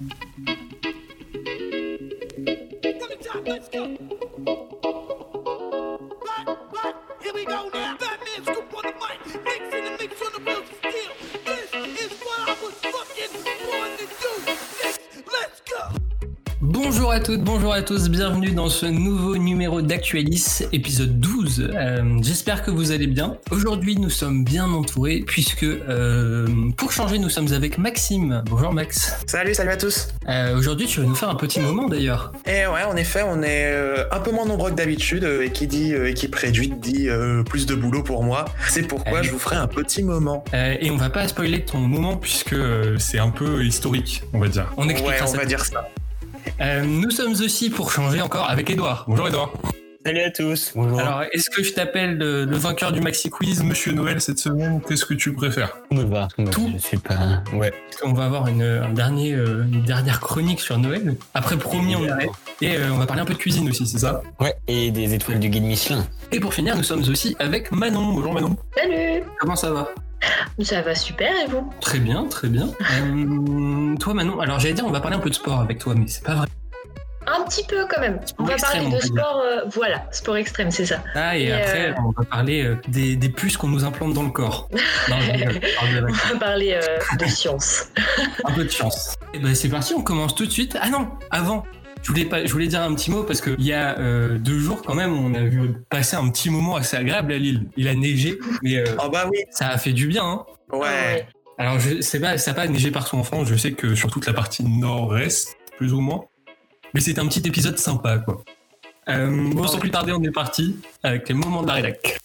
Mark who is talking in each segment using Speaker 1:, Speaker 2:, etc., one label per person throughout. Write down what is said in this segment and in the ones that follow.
Speaker 1: Good job, let's go. Bonjour à toutes, bonjour à tous, bienvenue dans ce nouveau numéro d'Actualis, épisode 12. Euh, J'espère que vous allez bien. Aujourd'hui, nous sommes bien entourés puisque, euh, pour changer, nous sommes avec Maxime. Bonjour Max.
Speaker 2: Salut, salut à tous.
Speaker 1: Euh, Aujourd'hui, tu vas nous faire un petit moment d'ailleurs.
Speaker 2: Et ouais, en effet, on est un peu moins nombreux que d'habitude, et qui dit équipe réduite dit plus de boulot pour moi. C'est pourquoi je vous ferai un petit moment.
Speaker 1: Et on va pas spoiler ton moment puisque c'est un peu historique, on va dire. On
Speaker 2: Ouais,
Speaker 1: expliquera
Speaker 2: on
Speaker 1: ça.
Speaker 2: va dire ça.
Speaker 1: Euh, nous sommes aussi pour changer encore avec Edouard. Bonjour Edouard.
Speaker 3: Salut à tous. Bonjour.
Speaker 1: Alors, est-ce que je t'appelle le, le vainqueur du Maxi Quiz, Monsieur Noël, cette semaine? Qu'est-ce que tu préfères?
Speaker 3: Tout me va. Tout me va.
Speaker 1: Tout?
Speaker 3: Je suis pas. Ouais.
Speaker 1: On va avoir une, un dernier, euh, une dernière chronique sur Noël. Après, promis, on arrête. Et euh, on va parler un peu de cuisine aussi, c'est ça?
Speaker 3: Ouais. Et des étoiles du guide Michelin.
Speaker 1: Et pour finir, nous sommes aussi avec Manon. Bonjour Manon.
Speaker 4: Salut
Speaker 1: Comment ça va?
Speaker 4: Ça va super et vous?
Speaker 1: Très bien, très bien. Euh, toi Manon, alors j'allais dire on va parler un peu de sport avec toi, mais c'est pas vrai.
Speaker 4: Un petit peu quand même. On va
Speaker 1: extrême,
Speaker 4: parler de sport, euh, voilà, sport extrême, c'est ça.
Speaker 1: Ah, et
Speaker 4: Et,
Speaker 1: après,
Speaker 4: euh,
Speaker 1: on va parler des, des puces qu'on nous implante dans le corps. Non,
Speaker 4: On va parler de science.
Speaker 1: un peu de chance. Et ben c'est parti, on commence tout de suite. Ah non, avant. Je voulais, pas, je voulais dire un petit mot parce qu'il y a euh, deux jours quand même, on a vu passer un petit moment assez agréable à Lille. Il a neigé, mais euh,
Speaker 2: Oh bah oui,
Speaker 1: ça a fait du bien. Hein.
Speaker 2: ouais.
Speaker 4: Ah ouais.
Speaker 1: Alors je sais pas, ça n'a pas neigé partout en France. Je sais que sur toute la partie nord-est, plus ou moins. Mais c'était un petit épisode sympa, quoi. Euh, bon, sans plus tarder, on est parti avec les moments de la rédac.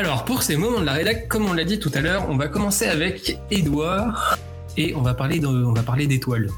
Speaker 1: Alors, pour ces moments de la rédac, comme on l'a dit tout à l'heure, on va commencer avec Edouard et on va parler d'étoiles.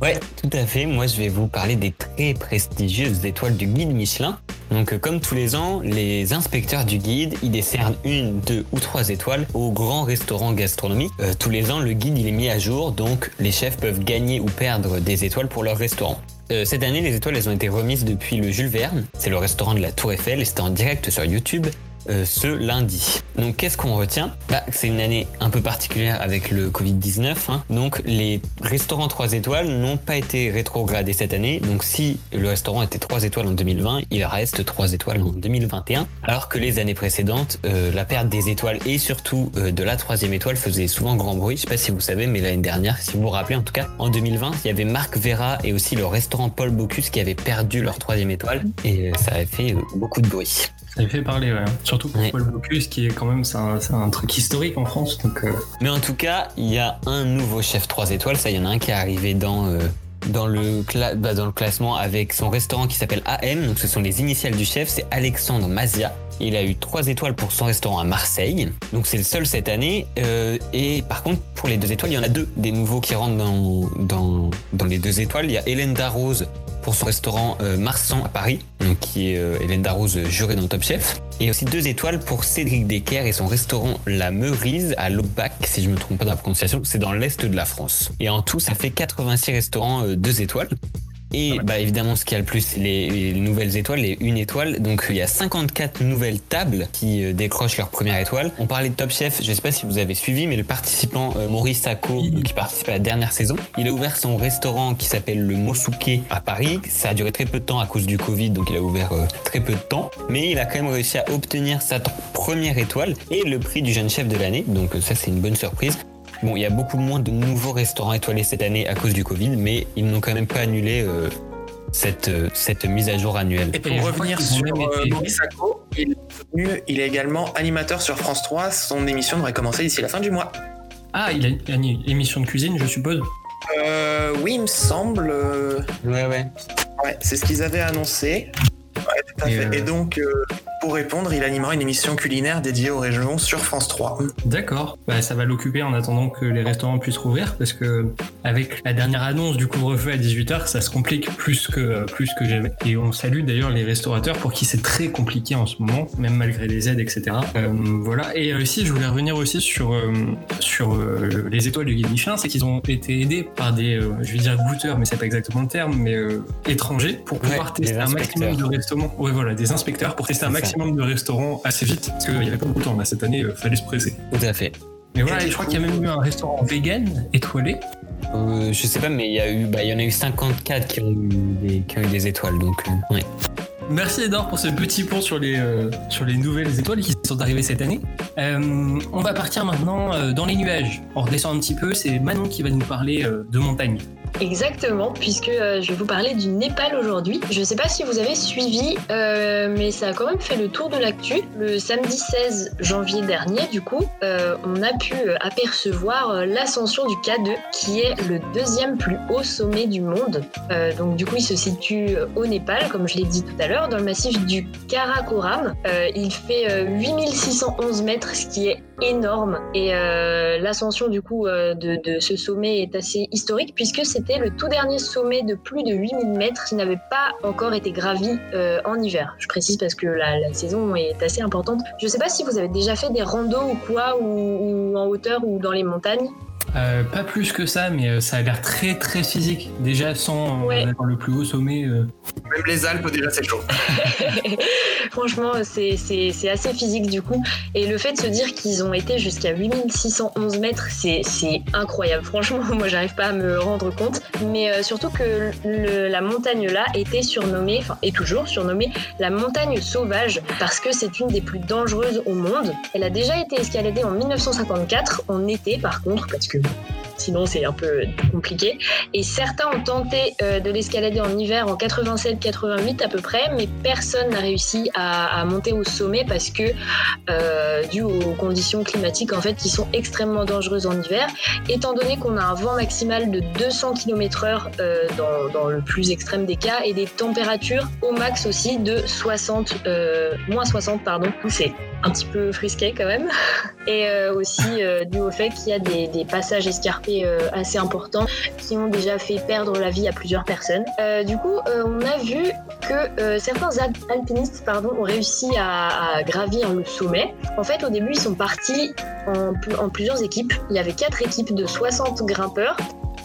Speaker 3: Ouais, tout à fait. Moi, je vais vous parler des très prestigieuses étoiles du guide Michelin. Donc, euh, comme tous les ans, les inspecteurs du guide, ils décernent une, deux ou trois étoiles aux grands restaurants gastronomiques. Euh, tous les ans, le guide, il est mis à jour, donc les chefs peuvent gagner ou perdre des étoiles pour leur restaurant. Euh, cette année, les étoiles, elles ont été remises depuis le Jules Verne. C'est le restaurant de la Tour Eiffel et c'était en direct sur YouTube. Euh, ce lundi. Donc qu'est-ce qu'on retient? Bah, C'est une année un peu particulière avec le Covid-19. hein. Donc les restaurants 3 étoiles n'ont pas été rétrogradés cette année. Donc si le restaurant était 3 étoiles en 2020, il reste 3 étoiles en 2021. Alors que les années précédentes, euh, la perte des étoiles et surtout euh, de la troisième étoile faisait souvent grand bruit. Je sais pas si vous savez, mais l'année dernière, si vous vous rappelez en tout cas, en 2020, il y avait Marc Vera et aussi le restaurant Paul Bocuse qui avaient perdu leur troisième étoile. Et ça avait fait beaucoup de bruit.
Speaker 1: Ça fait parler, ouais. Surtout pour
Speaker 3: Ouais.
Speaker 1: Paul Bocuse, qui est quand même, c'est un, truc historique en France. Donc, euh,
Speaker 3: Mais en tout cas, il y a un nouveau chef 3 étoiles. Ça, il y en a un qui est arrivé dans, euh, dans, le, cla- bah, dans le classement avec son restaurant qui s'appelle AM. Donc, ce sont les initiales du chef. C'est Alexandre Mazia. Il a eu 3 étoies pour son restaurant à Marseille. Donc, c'est le seul cette année. Euh, et par contre, pour les 2 étoiles, il y en a deux des nouveaux qui rentrent dans, dans, dans les 2 étoiles. Il y a Hélène Darroze pour son restaurant euh, Marsan à Paris, qui est euh, Hélène Darroze euh, jurée dans Top Chef. Et aussi deux étoiles pour Cédric Decker et son restaurant La Meurise à Lobac, si je me trompe pas dans la prononciation, c'est dans l'est de la France. Et en tout, ça fait 86 restaurants deux étoiles. Et bah évidemment, ce qu'il y a le plus, c'est les, les nouvelles étoiles, les une étoile. Donc il y a 54 nouvelles tables qui euh, décrochent leur première étoile. On parlait de Top Chef, je sais pas si vous avez suivi, mais le participant euh, Maurice Sacco, qui participe à la dernière saison, il a ouvert son restaurant qui s'appelle le Mosuke à Paris. Ça a duré très peu de temps à cause du Covid, donc il a ouvert euh, très peu de temps. Mais il a quand même réussi à obtenir sa première étoile et le prix du jeune chef de l'année. Donc ça, c'est une bonne surprise. Bon, il y a beaucoup moins de nouveaux restaurants étoilés cette année à cause du Covid, mais ils n'ont quand même pas annulé euh, cette, euh, cette mise à jour annuelle.
Speaker 2: Et pour revenir sur euh,
Speaker 1: été-
Speaker 2: Maurice Sacco, il est, devenu- il est également animateur sur France 3. Son émission devrait commencer d'ici la fin du mois.
Speaker 1: Ah, il a une émission de cuisine, je suppose.
Speaker 2: Euh, oui, il me semble. euh,
Speaker 3: Ouais, ouais.
Speaker 2: Ouais, c'est ce qu'ils avaient annoncé. Ouais, tout à
Speaker 1: Et,
Speaker 2: fait.
Speaker 1: euh,
Speaker 2: Et donc, euh, pour répondre, il animera une émission culinaire dédiée aux régions sur France 3.
Speaker 1: D'accord. Bah, ça va l'occuper en attendant que les restaurants puissent rouvrir parce que avec la dernière annonce du couvre-feu à 18h, ça se complique plus que plus que jamais. Et on salue d'ailleurs les restaurateurs pour qui c'est très compliqué en ce moment, même malgré les aides, etc. Euh, voilà. Et euh, si je voulais revenir aussi sur euh, sur euh, les étoiles du guide Michelin, c'est qu'ils ont été aidés par des, euh, je vais dire goûteurs, mais c'est pas exactement le terme, mais euh, étrangers pour pouvoir
Speaker 3: Ouais,
Speaker 1: tester un maximum de restaurants. Ouais, voilà, des inspecteurs pour tester un maximum maximum de restaurants assez vite, parce qu'il n'y avait pas beaucoup de temps là cette année, il fallait se presser.
Speaker 3: Tout à fait.
Speaker 1: Mais voilà, je crois qu'il y a même eu un restaurant vegan étoilé.
Speaker 3: Euh, je sais pas, mais il y a eu, bah, il y en a eu 54 qui ont eu des, qui ont eu des étoiles, donc euh, ouais.
Speaker 1: Merci Edor pour ce petit pont sur les, euh, sur les nouvelles étoiles qui sont arrivées cette année. Euh, on va partir maintenant euh, dans les nuages. On redescend un petit peu, c'est Manon qui va nous parler euh, de montagne.
Speaker 4: Exactement, puisque euh, je vais vous parler du Népal aujourd'hui. Je ne sais pas si vous avez suivi, euh, mais ça a quand même fait le tour de l'actu. Le samedi 16 janvier dernier, du coup, euh, on a pu apercevoir l'ascension du K2, qui est le deuxième plus haut sommet du monde. Donc du coup, il se situe au Népal, comme je l'ai dit tout à l'heure, dans le massif du Karakoram. Il fait euh, 8611 mètres, ce qui est énorme. Et l'ascension du coup de, ce sommet est assez historique puisque c'était le tout dernier sommet de plus de 8000 mètres qui n'avait pas encore été gravi euh, en hiver. Je précise parce que la, saison est assez importante. Je sais pas si vous avez déjà fait des randos ou quoi, ou en hauteur ou dans les montagnes.
Speaker 1: Euh, pas plus que ça, mais euh, ça a l'air très très physique. Déjà sans euh,
Speaker 4: Ouais.
Speaker 1: être dans le plus haut sommet. euh,
Speaker 2: Même les Alpes, déjà, c'est chaud.
Speaker 4: Franchement, c'est c'est- c'est assez physique du coup. Et le fait de se dire qu'ils ont été jusqu'à 8611 mètres, c'est c'est incroyable. Franchement, moi, j'arrive pas à me rendre compte. Mais euh, surtout que le- la montagne là était surnommée, enfin, est toujours surnommée la montagne sauvage parce que c'est une des plus dangereuses au monde. Elle a déjà été escaladée en 1954, en été par contre, parce que good. Sinon c'est un peu compliqué. Et certains ont tenté euh, de l'escalader en hiver en 87-88 à peu près, mais personne n'a réussi à, monter au sommet parce que, euh, dû aux conditions climatiques en fait, qui sont extrêmement dangereuses en hiver, étant donné qu'on a un vent maximal de 200 km/h euh, dans, le plus extrême des cas et des températures au max aussi de 60, euh, moins 60 pardon. C'est un petit peu frisqué quand même. Et aussi dû au fait qu'il y a des, des passages escarpés euh, assez importants qui ont déjà fait perdre la vie à plusieurs personnes. Euh, du coup, euh, on a vu que euh, certains al- alpinistes pardon, ont réussi à, gravir le sommet. En fait, au début, ils sont partis en, en plusieurs équipes. Il y avait quatre équipes de 60 grimpeurs.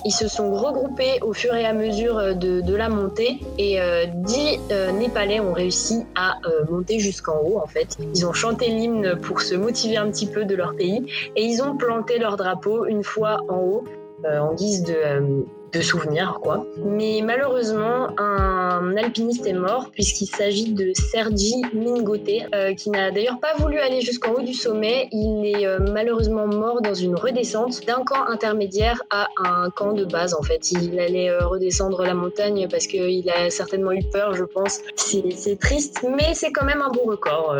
Speaker 4: Ils se sont regroupés au fur et à mesure euh, de, la montée et euh, 10 euh, Népalais ont réussi à euh, monter jusqu'en haut en fait. Ils ont chanté l'hymne pour se motiver un petit peu de leur pays et ils ont planté leur drapeau une fois en haut euh, en guise de, de souvenir quoi. Mais malheureusement un alpiniste est mort puisqu'il s'agit de Sergi Mingote euh, qui n'a d'ailleurs pas voulu aller jusqu'en haut du sommet. Il est euh, malheureusement mort dans une redescente d'un camp intermédiaire à un camp de base en fait. Il allait euh, redescendre la montagne parce qu'il a certainement eu peur je pense. C'est triste mais c'est quand même un bon record.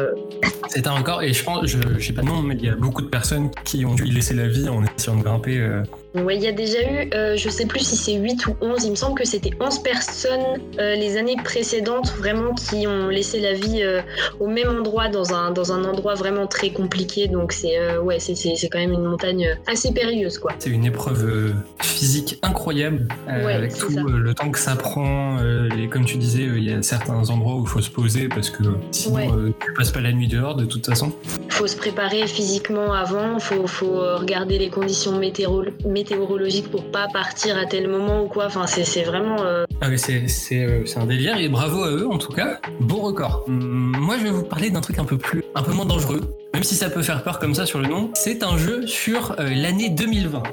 Speaker 1: C'est un record, et je pense, je je sais pas le nom, mais il y a beaucoup de personnes qui ont dû laisser la vie en essayant de grimper.
Speaker 4: Ouais, il y a déjà eu, euh, je sais plus si c'est 8 ou 11, il me semble que c'était 11 personnes euh, les années précédentes vraiment qui ont laissé la vie euh, au même endroit dans un, dans un endroit vraiment très compliqué. Donc c'est euh, ouais, c'est- c'est c'est quand même une montagne assez périlleuse quoi.
Speaker 1: C'est une épreuve physique incroyable,
Speaker 4: Ouais,
Speaker 1: avec tout le temps que ça prend. et comme tu disais, il y a certains endroits où il faut se poser parce que sinon
Speaker 4: Ouais.
Speaker 1: tu passes pas la nuit dehors de toute façon.
Speaker 4: Faut se préparer physiquement avant, faut, faut regarder les conditions météoro- météorologiques pour pas partir à tel moment ou quoi. Enfin c'est vraiment euh,
Speaker 1: Ah euh, c'est un délire et bravo à eux en tout cas. Bon record. Hum, moi je vais vous parler d'un truc un peu plus, un peu moins dangereux. Même si ça peut faire peur comme ça sur le nom, c'est un jeu sur euh, l'année 2020.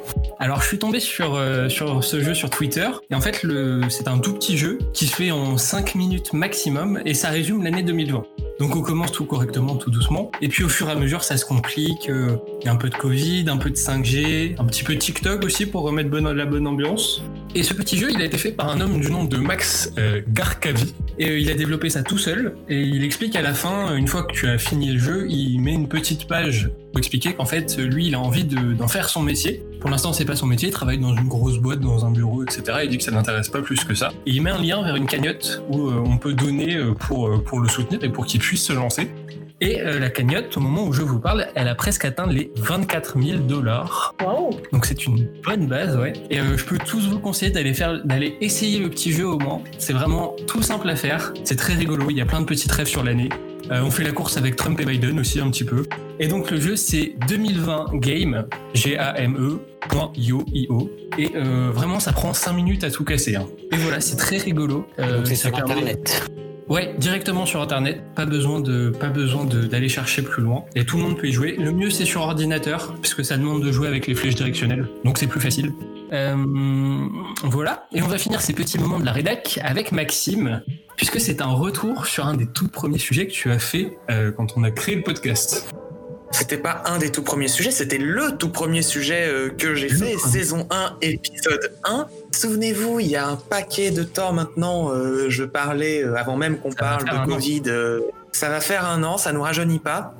Speaker 1: Alors je suis tombé sur, sur ce jeu sur Twitter et en fait c'est un tout petit jeu qui se fait en 5 minutes maximum et ça résume l'année 2020. Donc on commence tout correctement, tout doucement et puis au fur et à mesure ça se complique. euh, Il y a un peu de Covid, un peu de 5G, un petit peu TikTok aussi pour remettre la bonne ambiance. Et ce petit jeu, il a été fait par un homme du nom de Max euh, Garkavi. Et euh, il a développé ça tout seul. Et il explique à la fin, une fois que tu as fini le jeu, il met une petite page pour expliquer qu'en fait, lui, il a envie de- d'en faire son métier. Pour l'instant, c'est pas son métier. Il travaille dans une grosse boîte, dans un bureau, etc. Il dit que ça n'intéresse pas plus que ça. Et il met un lien vers une cagnotte où euh, on peut donner euh, pour, euh, pour le soutenir et pour qu'il puisse se lancer. Et euh, la cagnotte, au moment où je vous parle, elle a presque atteint les 24 000 dollars.
Speaker 4: waouh.
Speaker 1: Donc c'est une bonne base, ouais. Et euh, je peux tous vous conseiller d'aller faire, d'aller essayer le petit jeu au Mans. C'est vraiment tout simple à faire. C'est très rigolo. Il y a plein de petites rêves sur l'année. Euh, on fait la course avec Trump et Biden aussi un petit peu. Et donc le jeu c'est 2020 Game, G-A-M-E, point .io, I-O. Et euh, vraiment ça prend 5 minutes à tout casser. hein. Et voilà, c'est très rigolo. Euh,
Speaker 3: Donc c'est sur internet.
Speaker 1: Ouais, directement sur internet, pas besoin de pas besoin d'aller chercher plus loin et tout le monde peut y jouer. Le mieux c'est sur ordinateur puisque ça demande de jouer avec les flèches directionnelles, donc c'est plus facile. Euh, voilà, et on va finir ces petits moments de la rédac avec Maxime puisque c'est un retour sur un des tout premiers sujets que tu as fait euh, quand on a créé le podcast.
Speaker 2: C'était pas un des tout premiers sujets, c'était le tout premier sujet euh, que j'ai fait,
Speaker 1: premier.
Speaker 2: saison 1, épisode 1. Souvenez-vous, il y a un paquet de temps maintenant, euh, je parlais, euh, avant même qu'on parle de. Covid, euh, ça va faire un an, ça nous rajeunit pas.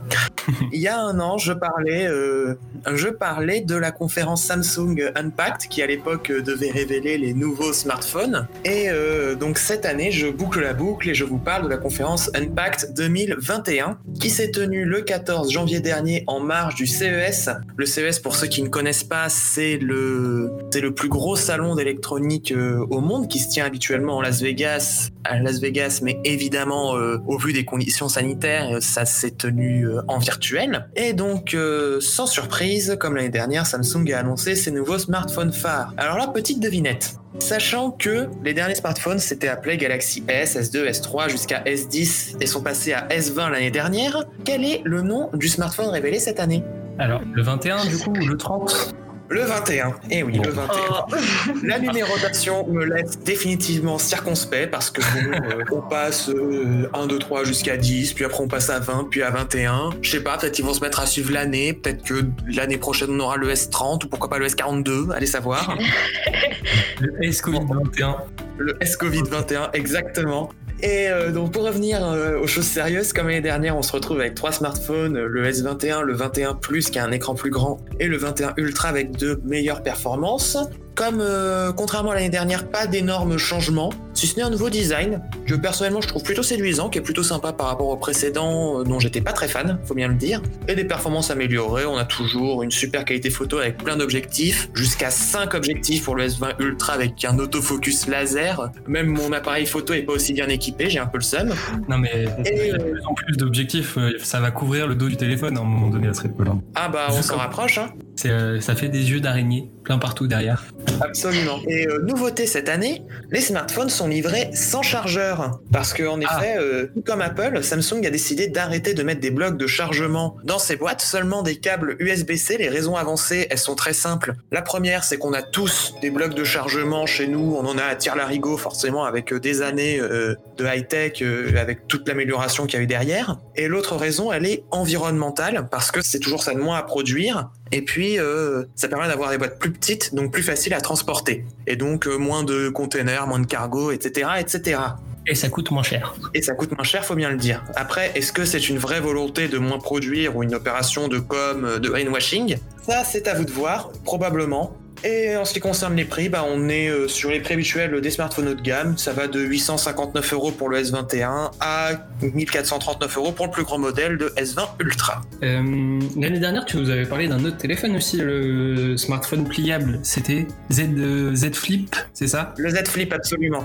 Speaker 2: il y a un an, je parlais, euh, je parlais de la conférence Samsung Unpacked, qui à l'époque devait révéler les nouveaux smartphones. Et euh, donc cette année, je boucle la boucle et je vous parle de la conférence Unpacked 2021, qui s'est tenue le 14 janvier dernier en marge du CES. Le CES, pour ceux qui ne connaissent pas, c'est le, c'est le plus gros salon d'électronique euh, au monde qui se tient habituellement en Las Vegas, à Las Vegas, mais évidemment, au vu des conditions sanitaires, euh, ça s'est tenu euh, en virtuel. Et donc, euh, sans surprise, comme l'année dernière, Samsung a annoncé ses nouveaux smartphones phares. Alors là, petite devinette. Sachant que les derniers smartphones s'étaient appelés Galaxy S, S2, S3 jusqu'à S10 et sont passés à S20 l'année dernière, quel est le nom du smartphone révélé cette année?
Speaker 1: Alors, le 21 du coup ou le 30
Speaker 2: Le 21. Eh oui, le 21.
Speaker 4: Oh,
Speaker 2: La numérotation me laisse définitivement circonspect parce que bon, euh, on passe euh, 1, 2, 3 jusqu'à 10, puis après on passe à 20, puis à 21. Je sais pas, peut-être qu'ils vont se mettre à suivre l'année, peut-être que l'année prochaine on aura le S30 ou pourquoi pas le S42, allez savoir.
Speaker 1: Le S-Covid 21.
Speaker 2: Le S-Covid 21, exactement. Et euh, donc pour revenir euh, aux choses sérieuses, comme l'année dernière, on se retrouve avec trois smartphones, le S21, le 21 Plus qui a un écran plus grand et le 21 Ultra avec de meilleures performances. Comme euh, contrairement à l'année dernière, pas d'énormes changements, si ce n'est un nouveau design que personnellement je trouve plutôt séduisant, qui est plutôt sympa par rapport au précédent euh, dont j'étais pas très fan, faut bien le dire, et des performances améliorées. On a toujours une super qualité photo avec plein d'objectifs, jusqu'à 5 objectifs pour le S20 Ultra avec un autofocus laser. Même mon appareil photo est pas aussi bien équipé, j'ai un peu le seum.
Speaker 1: Non mais
Speaker 2: Et,
Speaker 1: de plus en plus d'objectifs, euh, ça va couvrir le dos du téléphone à un moment donné à ce rythme-là.
Speaker 2: Ah bah on s'en rapproche, hein.
Speaker 1: Euh, ça fait des yeux d'araignée plein partout derrière.
Speaker 2: Absolument. Et euh, nouveauté cette année, les smartphones sont livrés sans chargeur. Parce que en
Speaker 1: Ah.
Speaker 2: effet, euh, tout comme Apple, Samsung a décidé d'arrêter de mettre des blocs de chargement dans ses boîtes, seulement des câbles USB-C. Les raisons avancées, elles sont très simples. La première, c'est qu'on a tous des blocs de chargement chez nous. On en a à tire-larigot, forcément, avec des années de high-tech, avec toute l'amélioration qu'il y a eu derrière. Et l'autre raison, elle est environnementale, parce que c'est toujours ça de moins à produire. Et puis, euh, ça permet d'avoir des boîtes plus petites, donc plus faciles à transporter. Et donc, euh, moins de containers, moins de cargo, etc., etc.
Speaker 1: Et ça coûte moins cher.
Speaker 2: Et ça coûte moins cher, faut bien le dire. Après, est-ce que c'est une vraie volonté de moins produire ou une opération de com, euh, de greenwashing Ça, c'est à vous de voir, probablement. Et en ce qui concerne les prix, bah, on est euh, sur les prix habituels des smartphones haut de gamme. Ça va de 859 euros pour le S21 à 1439 euros pour le plus grand modèle de S20 Ultra.
Speaker 1: Euh, L'année dernière, tu nous avais parlé d'un autre téléphone aussi, le smartphone pliable. C'était Z, euh, Z Flip, c'est ça?
Speaker 2: Le Z Flip, absolument.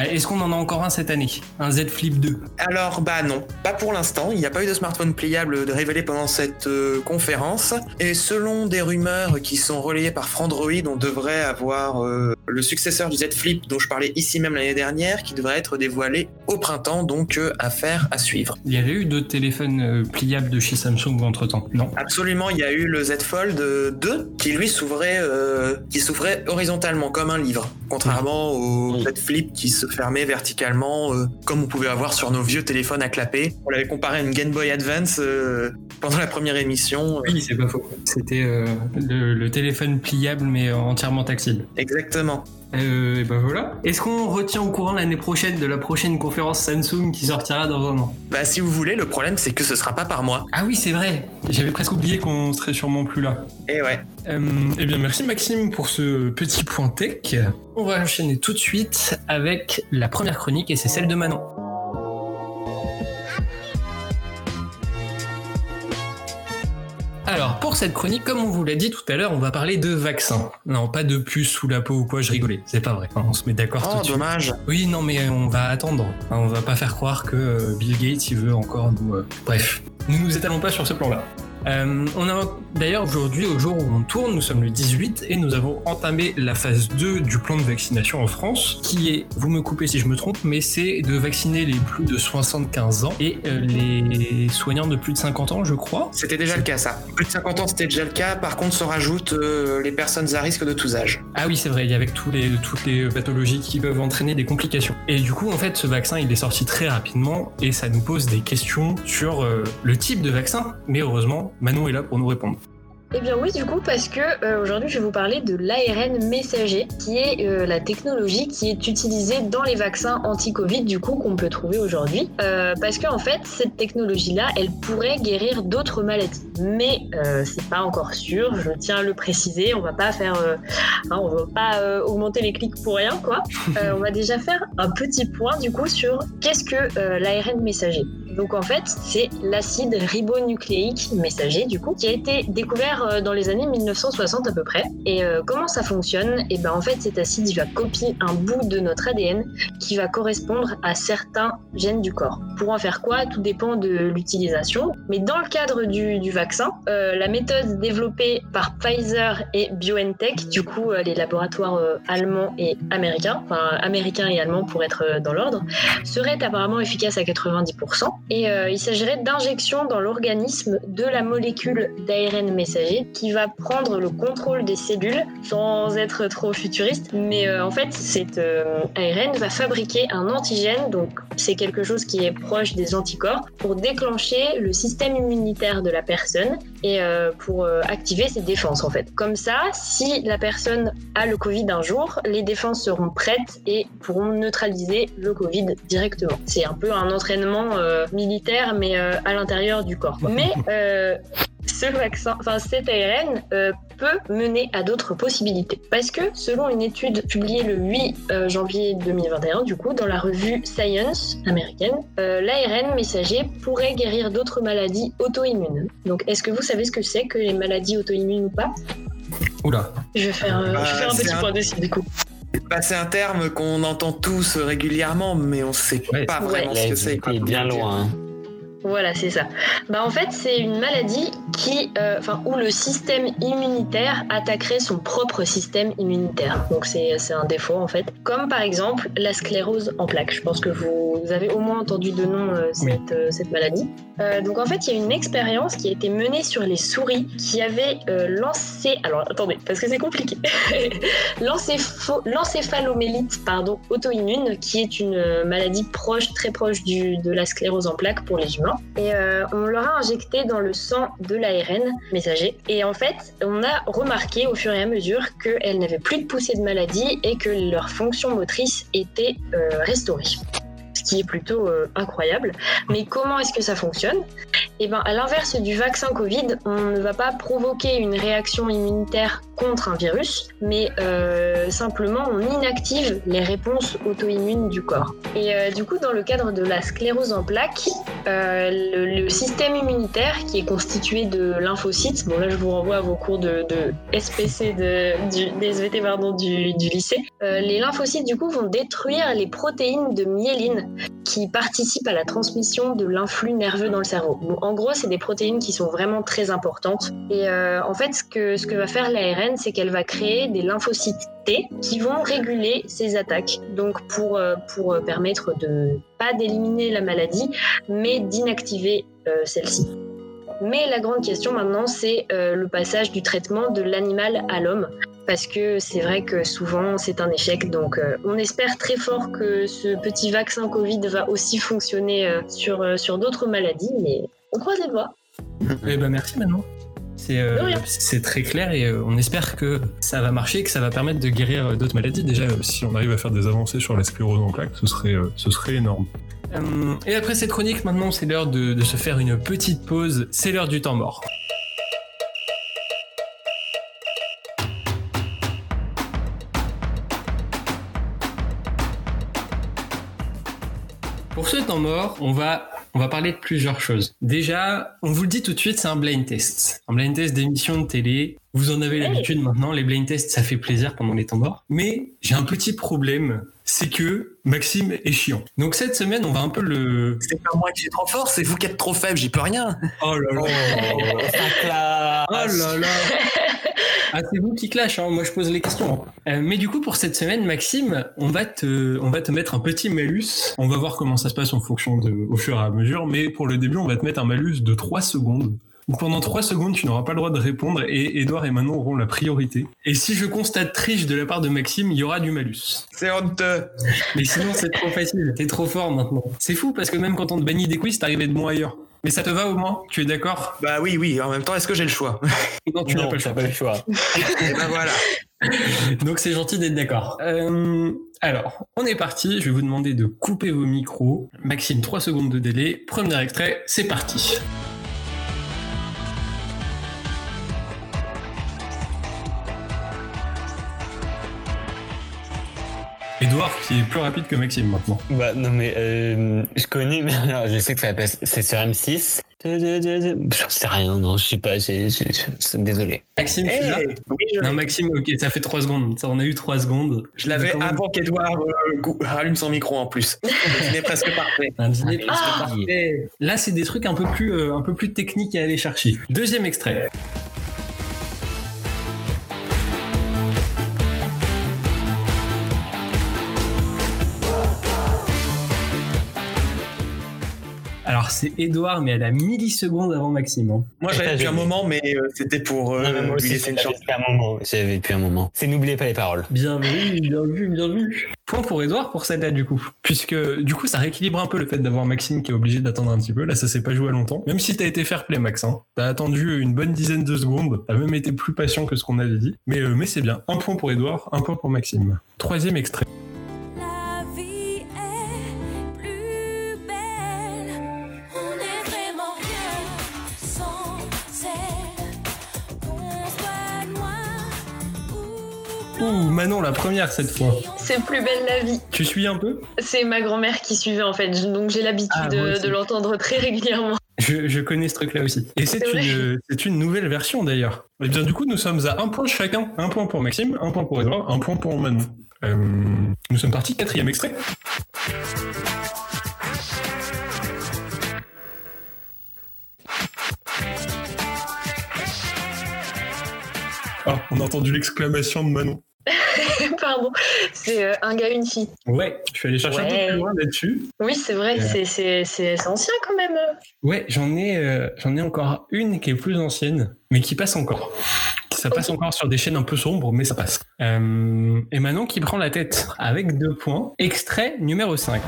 Speaker 1: Ah, Est-ce qu'on en a encore un cette année? Un Z Flip 2
Speaker 2: Alors bah non, pas pour l'instant. Il n'y a pas eu de smartphone pliable de révélé pendant cette euh, conférence. Et selon des rumeurs qui sont relayées par Frandroid, on devrait avoir euh, le successeur du Z Flip dont je parlais ici même l'année dernière, qui devrait être dévoilé au printemps, donc euh, affaire à suivre.
Speaker 1: Il y avait eu d'autres téléphones pliables de chez Samsung entre temps, non?
Speaker 2: Absolument, il y a eu le Z Fold euh, 2 qui lui s'ouvrait, qui s'ouvrait horizontalement comme un livre, contrairement au. Z Flip qui se fermait verticalement, euh, comme on pouvait avoir sur nos vieux téléphones à clapper. On l'avait comparé à une Game Boy Advance euh, pendant la première émission.
Speaker 1: Oui, c'est pas faux. C'était euh, le, le téléphone pliable mais entièrement tactile.
Speaker 2: Exactement.
Speaker 1: Euh, et ben voilà. Est-ce qu'on retient au courant l'année prochaine de la prochaine conférence Samsung qui sortira dans un an
Speaker 2: Bah si vous voulez, le problème c'est que ce sera pas par moi.
Speaker 1: Ah oui, c'est vrai. J'avais presque oublié qu'on serait sûrement plus là.
Speaker 2: Et ouais.
Speaker 1: Euh, eh bien, merci Maxime pour ce petit point tech. On va enchaîner tout de suite avec la première chronique et c'est celle de Manon. Alors, pour cette chronique, comme on vous l'a dit tout à l'heure, on va parler de vaccins. Non, pas de puce sous la peau ou quoi, je rigolais. C'est pas vrai. On se met d'accord tout
Speaker 2: Oh
Speaker 1: de suite.
Speaker 2: dommage.
Speaker 1: Oui, non, mais on va attendre. Hein, On va pas faire croire que euh, Bill Gates, il veut encore nous. euh, Bref, nous nous étalons pas sur ce plan-là. Euh, on a d'ailleurs aujourd'hui, au jour où on tourne, nous sommes le 18 et nous avons entamé la phase 2 du plan de vaccination en France, qui est, vous me coupez si je me trompe, mais c'est de vacciner les plus de 75 ans et euh, les soignants de plus de 50 ans, je crois.
Speaker 2: C'était déjà le cas, ça. Plus de 50 ans, c'était déjà le cas. Par contre, se rajoutent euh, les personnes à risque de tous âges.
Speaker 1: Ah oui, c'est vrai, il y avec tous les, toutes les pathologies qui peuvent entraîner des complications. Et du coup, en fait, ce vaccin, il est sorti très rapidement et ça nous pose des questions sur euh, le type de vaccin. Mais heureusement, Manon est là pour nous répondre.
Speaker 4: Eh bien oui, du coup, parce que euh, aujourd'hui, je vais vous parler de l'ARN messager, qui est euh, la technologie qui est utilisée dans les vaccins anti-Covid, du coup, qu'on peut trouver aujourd'hui. Euh, parce que en fait, cette technologie-là, elle pourrait guérir d'autres maladies. Mais c'est pas encore sûr, je tiens à le préciser, on va pas faire... Hein, on va pas augmenter les clics pour rien, quoi. on va déjà faire un petit point, du coup, sur qu'est-ce que l'ARN messager. Donc en fait, c'est l'acide ribonucléique messager, du coup, qui a été découvert euh, dans les années 1960 à peu près. Et euh, comment ça fonctionne? Et eh ben en fait, cet acide, il va copier un bout de notre ADN qui va correspondre à certains gènes du corps. Pour en faire quoi? Tout dépend de l'utilisation. Mais dans le cadre du, vaccin, euh, la méthode développée par Pfizer et BioNTech, du coup les laboratoires allemands et américains, enfin américains et allemands pour être dans l'ordre, serait apparemment efficace à 90%. Et il s'agirait d'injection dans l'organisme de la molécule d'ARN messager qui va prendre le contrôle des cellules sans être trop futuriste. Mais euh, en fait, cet euh, ARN va fabriquer un antigène, donc c'est quelque chose qui est proche des anticorps, pour déclencher le système immunitaire de la personne et euh, pour activer ses défenses en fait. Comme ça, si la personne a le Covid un jour, les défenses seront prêtes et pourront neutraliser le Covid directement. C'est un peu un entraînement militaire mais à l'intérieur du corps. Mais ce vaccin, enfin cet ARN euh, peut mener à d'autres possibilités. Parce que selon une étude publiée le 8 euh, janvier 2021, du coup, dans la revue Science américaine, euh, l'ARN messager pourrait guérir d'autres maladies auto-immunes. Donc, est-ce que vous savez ce que c'est que les maladies auto-immunes ou pas?
Speaker 1: Oula.
Speaker 4: Je vais faire, je vais faire un petit point dessus, du coup.
Speaker 2: C'est un terme qu'on entend tous régulièrement, mais on ne sait pas vraiment ce que c'est.
Speaker 3: Il est bien loin. Hein.
Speaker 4: Voilà, c'est ça. Bah, en fait, c'est une maladie qui, euh, enfin, où le système immunitaire attaquerait son propre système immunitaire. Donc, c'est un défaut, en fait. Comme par exemple la sclérose en plaques. Je pense que vous avez au moins entendu de nom euh, cette, euh, cette, maladie. donc, en fait, il y a une expérience qui a été menée sur les souris qui avait lancé. Alors, attendez, parce que c'est compliqué. L'encéphalomélite, pardon, auto-immune, qui est une maladie proche, très proche du, de la sclérose en plaques pour les humains et euh, on leur a injecté dans le sang de l'ARN messager. Et en fait, on a remarqué au fur et à mesure qu'elles n'avaient plus de poussée de maladie et que leur fonction motrice était euh, restaurée qui est plutôt euh, incroyable. Mais comment est-ce que ça fonctionne? Eh bien, à l'inverse du vaccin Covid, on ne va pas provoquer une réaction immunitaire contre un virus, mais euh, simplement on inactive les réponses auto-immunes du corps. Et euh, du coup, dans le cadre de la sclérose en plaques, le, système immunitaire qui est constitué de lymphocytes, bon là je vous renvoie à vos cours de, SPC de, SVT pardon, du lycée, les lymphocytes du coup vont détruire les protéines de myéline qui participent à la transmission de l'influx nerveux dans le cerveau. en gros, c'est des protéines qui sont vraiment très importantes. Et euh, en fait, ce que, va faire l'ARN, c'est qu'elle va créer des lymphocytes T qui vont réguler ces attaques. Donc pour, euh, pour permettre de pas d'éliminer la maladie, mais d'inactiver euh, celle-ci. Mais la grande question maintenant, c'est le passage du traitement de l'animal à l'homme parce que c'est vrai que souvent c'est un échec. Donc euh, on espère très fort que ce petit vaccin Covid va aussi fonctionner euh, sur, euh, sur d'autres maladies, mais on croise les doigts.
Speaker 1: Eh ben merci Manon. C'est très clair et on espère que ça va marcher, que ça va permettre de guérir d'autres maladies. Déjà, si on arrive à faire des avancées sur la sclérose en plaques, ce serait, ce serait énorme. et après cette chronique, maintenant, c'est l'heure de, de se faire une petite pause. C'est l'heure du temps mort. Ce temps mort, on va on va parler de plusieurs choses. Déjà, on vous le dit tout de suite, c'est un blind test. Un blind test d'émission de télé. Vous en avez l'habitude maintenant, les blind tests, ça fait plaisir pendant les temps morts. Mais j'ai un petit problème, c'est que Maxime est chiant. Donc cette semaine, on va un peu le...
Speaker 2: C'est pas moi qui suis trop fort, c'est vous qui êtes trop faible, j'y peux rien.
Speaker 1: Oh là là
Speaker 3: Oh.
Speaker 1: Oh là là Ah, c'est vous qui clash, hein. moi je pose les questions. Euh, mais du coup, pour cette semaine, Maxime, on va, te, on va te mettre un petit malus. On va voir comment ça se passe en fonction de, au fur et à mesure. Mais pour le début, on va te mettre un malus de 3 secondes. Donc pendant 3 secondes, tu n'auras pas le droit de répondre et Edouard et Manon auront la priorité. Et si je constate triche de la part de Maxime, il y aura du malus.
Speaker 2: C'est honteux.
Speaker 1: Mais sinon, c'est trop facile. T'es trop fort maintenant. C'est fou parce que même quand on te bannit des quiz, t'arrivais de bon ailleurs. Mais ça te va au moins? Tu es d'accord?
Speaker 2: Bah oui, oui, en même temps, est-ce que j'ai le choix?
Speaker 1: Non, tu n'as pas le choix.
Speaker 3: pas le choix.
Speaker 2: Et ben voilà.
Speaker 1: Donc c'est gentil d'être d'accord. Euh, alors, on est parti. Je vais vous demander de couper vos micros. Maxime, 3 secondes de délai. Premier extrait, c'est parti. Edouard qui est plus rapide que Maxime maintenant.
Speaker 3: Bah non mais euh, je connais, mais alors, je sais que ça passe, c'est sur M6. J'en sais rien, non, je sais pas, désolé.
Speaker 1: Maxime, tu
Speaker 2: oui, je,
Speaker 1: Non, Maxime, ok, ça fait 3 secondes. Ça, on a eu 3 secondes.
Speaker 2: je l'avais avant qu'Edouard euh, rallume son micro en plus. Il est presque parfait.
Speaker 1: Un dîner presque
Speaker 3: Ah.
Speaker 1: parfait. Là, c'est des trucs un peu plus, euh, un peu plus techniques à aller chercher. Deuxième extrait. C'est Edouard, mais à la milliseconde avant Maxime. hein.
Speaker 2: Moi, j'avais depuis un moment, mais euh, c'était pour euh,
Speaker 3: Non, mais moi
Speaker 2: lui laisser une
Speaker 3: j'avais
Speaker 2: chance.
Speaker 3: depuis un moment. J'avais depuis un moment. C'est n'oubliez pas les paroles.
Speaker 1: Bien vu, bien vu, bien vu. Point pour Edouard pour celle-là, du coup. Puisque, du coup, ça rééquilibre un peu le fait d'avoir Maxime qui est obligé d'attendre un petit peu. Là, ça s'est pas joué à longtemps. Même si t'as été fair play, Max. Hein. T'as attendu une bonne dizaine de secondes. T'as même été plus patient que ce qu'on avait dit. Mais, euh, mais c'est bien. Un point pour Edouard, un point pour Maxime. Troisième extrait. Ouh, Manon, la première cette fois.
Speaker 4: C'est plus belle la vie.
Speaker 1: Tu suis un peu?
Speaker 4: C'est ma grand-mère qui suivait en fait, donc j'ai l'habitude
Speaker 1: Ah,
Speaker 4: de, l'entendre très régulièrement.
Speaker 1: je, je connais ce truc-là aussi. Et
Speaker 4: c'est
Speaker 1: une, nouvelle version d'ailleurs. Et bien du coup, nous sommes à un point chacun. Un point pour Maxime, un point pour Edouard, un point pour Manon. Euh, nous sommes partis, quatrième extrait. Ah, on a entendu l'exclamation de Manon.
Speaker 4: Pardon, c'est euh, un gars, une fille.
Speaker 1: Ouais, je suis allé chercher un peu plus loin là-dessus.
Speaker 4: Oui, c'est vrai,
Speaker 1: Ouais.
Speaker 4: c'est- ancien quand même.
Speaker 1: Ouais, j'en ai, euh, j'en ai encore une qui est plus ancienne, mais qui passe encore. Ça passe encore sur des chaînes un peu sombres, mais ça passe. Euh, et Manon qui prend la tête avec deux points. Extrait numéro 5.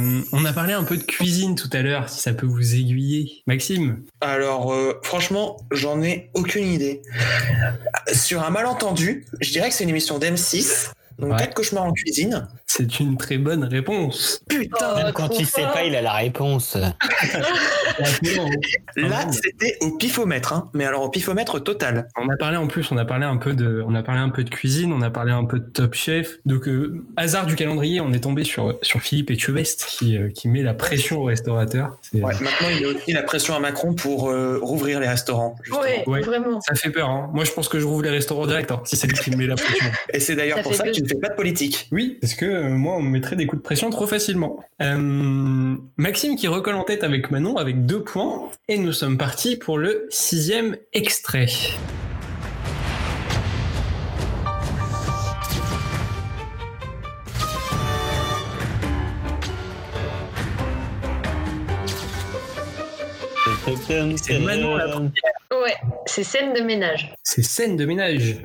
Speaker 1: Euh, on a parlé un peu de cuisine tout à l'heure, si ça peut vous aiguiller. Maxime,
Speaker 2: Alors, euh, franchement, j'en ai aucune idée. Sur un malentendu, je dirais que c'est une émission d'M6. Donc,
Speaker 1: Ouais.
Speaker 2: quatre cauchemars en cuisine.
Speaker 1: C'est une très bonne réponse.
Speaker 2: Putain
Speaker 3: Même quand il sait pas, il a la réponse.
Speaker 2: Là, c'était au pifomètre, hein. mais alors au pifomètre total.
Speaker 1: On a parlé en plus, on a parlé un peu de, on a parlé un peu de cuisine, on a parlé un peu de Top Chef. Donc euh, hasard du calendrier, on est tombé sur sur Philippe Etchebest qui euh, qui met la pression aux restaurateurs. C'est-
Speaker 2: Ouais, maintenant, il y a aussi la pression à Macron pour euh, rouvrir les restaurants.
Speaker 4: Ouais,
Speaker 1: Ouais.
Speaker 4: vraiment.
Speaker 1: Ça fait peur. Hein. Moi, je pense que je rouvre les restaurants direct hein, si c'est lui qui me met la pression.
Speaker 2: Et c'est d'ailleurs pour ça tu ne fais pas de politique.
Speaker 1: Oui, parce que euh, moi, on me mettrait des coups de pression trop facilement. Euh, Maxime qui recolle en tête avec Manon avec deux points. Et nous sommes partis pour le sixième extrait. C'est Manon la
Speaker 4: Ouais, c'est scène de ménage.
Speaker 1: C'est scène de ménage.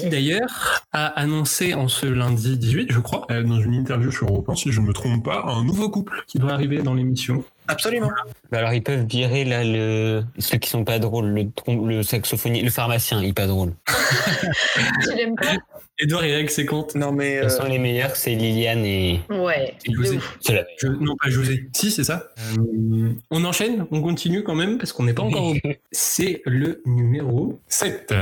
Speaker 1: Qui d'ailleurs a annoncé en ce lundi 18, je crois, euh, dans une interview sur Europe 1, si je me trompe pas, un nouveau couple qui doit arriver dans l'émission.
Speaker 2: Absolument.
Speaker 3: Bah alors ils peuvent virer là le ceux qui sont pas drôles, le le saxophoniste, le pharmacien, il est pas drôle.
Speaker 4: Tu l'aimes pas?
Speaker 1: Edouard il règle ses comptes.
Speaker 2: Non mais
Speaker 3: Ce
Speaker 2: euh,
Speaker 3: sont les meilleurs, c'est Liliane et.
Speaker 4: Ouais.
Speaker 1: Et José.
Speaker 3: la
Speaker 1: Je- non, pas José. Si, c'est ça. Euh, on enchaîne, on continue quand même parce qu'on n'est pas encore au bout. C'est le numéro 7.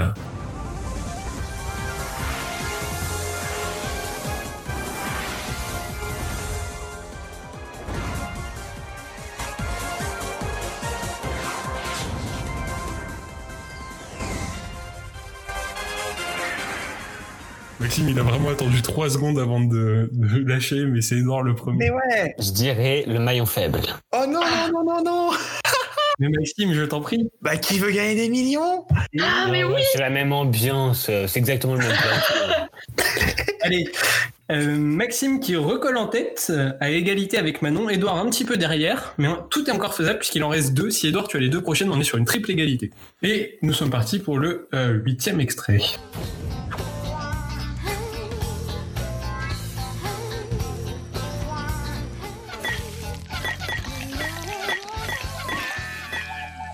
Speaker 1: Maxime, il a vraiment attendu 3 secondes avant de, de lâcher, mais c'est Edouard le premier.
Speaker 2: mais ouais.
Speaker 3: Je dirais le maillon faible.
Speaker 2: Oh non non non non non.
Speaker 1: Mais Maxime, je t'en prie.
Speaker 2: Bah qui veut gagner des millions?
Speaker 4: Ah, mais
Speaker 3: Ouais,
Speaker 4: oui
Speaker 3: C'est la même ambiance, euh, c'est exactement le même plan.
Speaker 1: Allez, euh, Maxime qui recolle en tête euh, à égalité avec Manon, Edouard un petit peu derrière, mais tout est encore faisable puisqu'il en reste deux. Si Edouard tu as les deux prochaines, on est sur une triple égalité. Et nous sommes partis pour le euh, huitième extrait.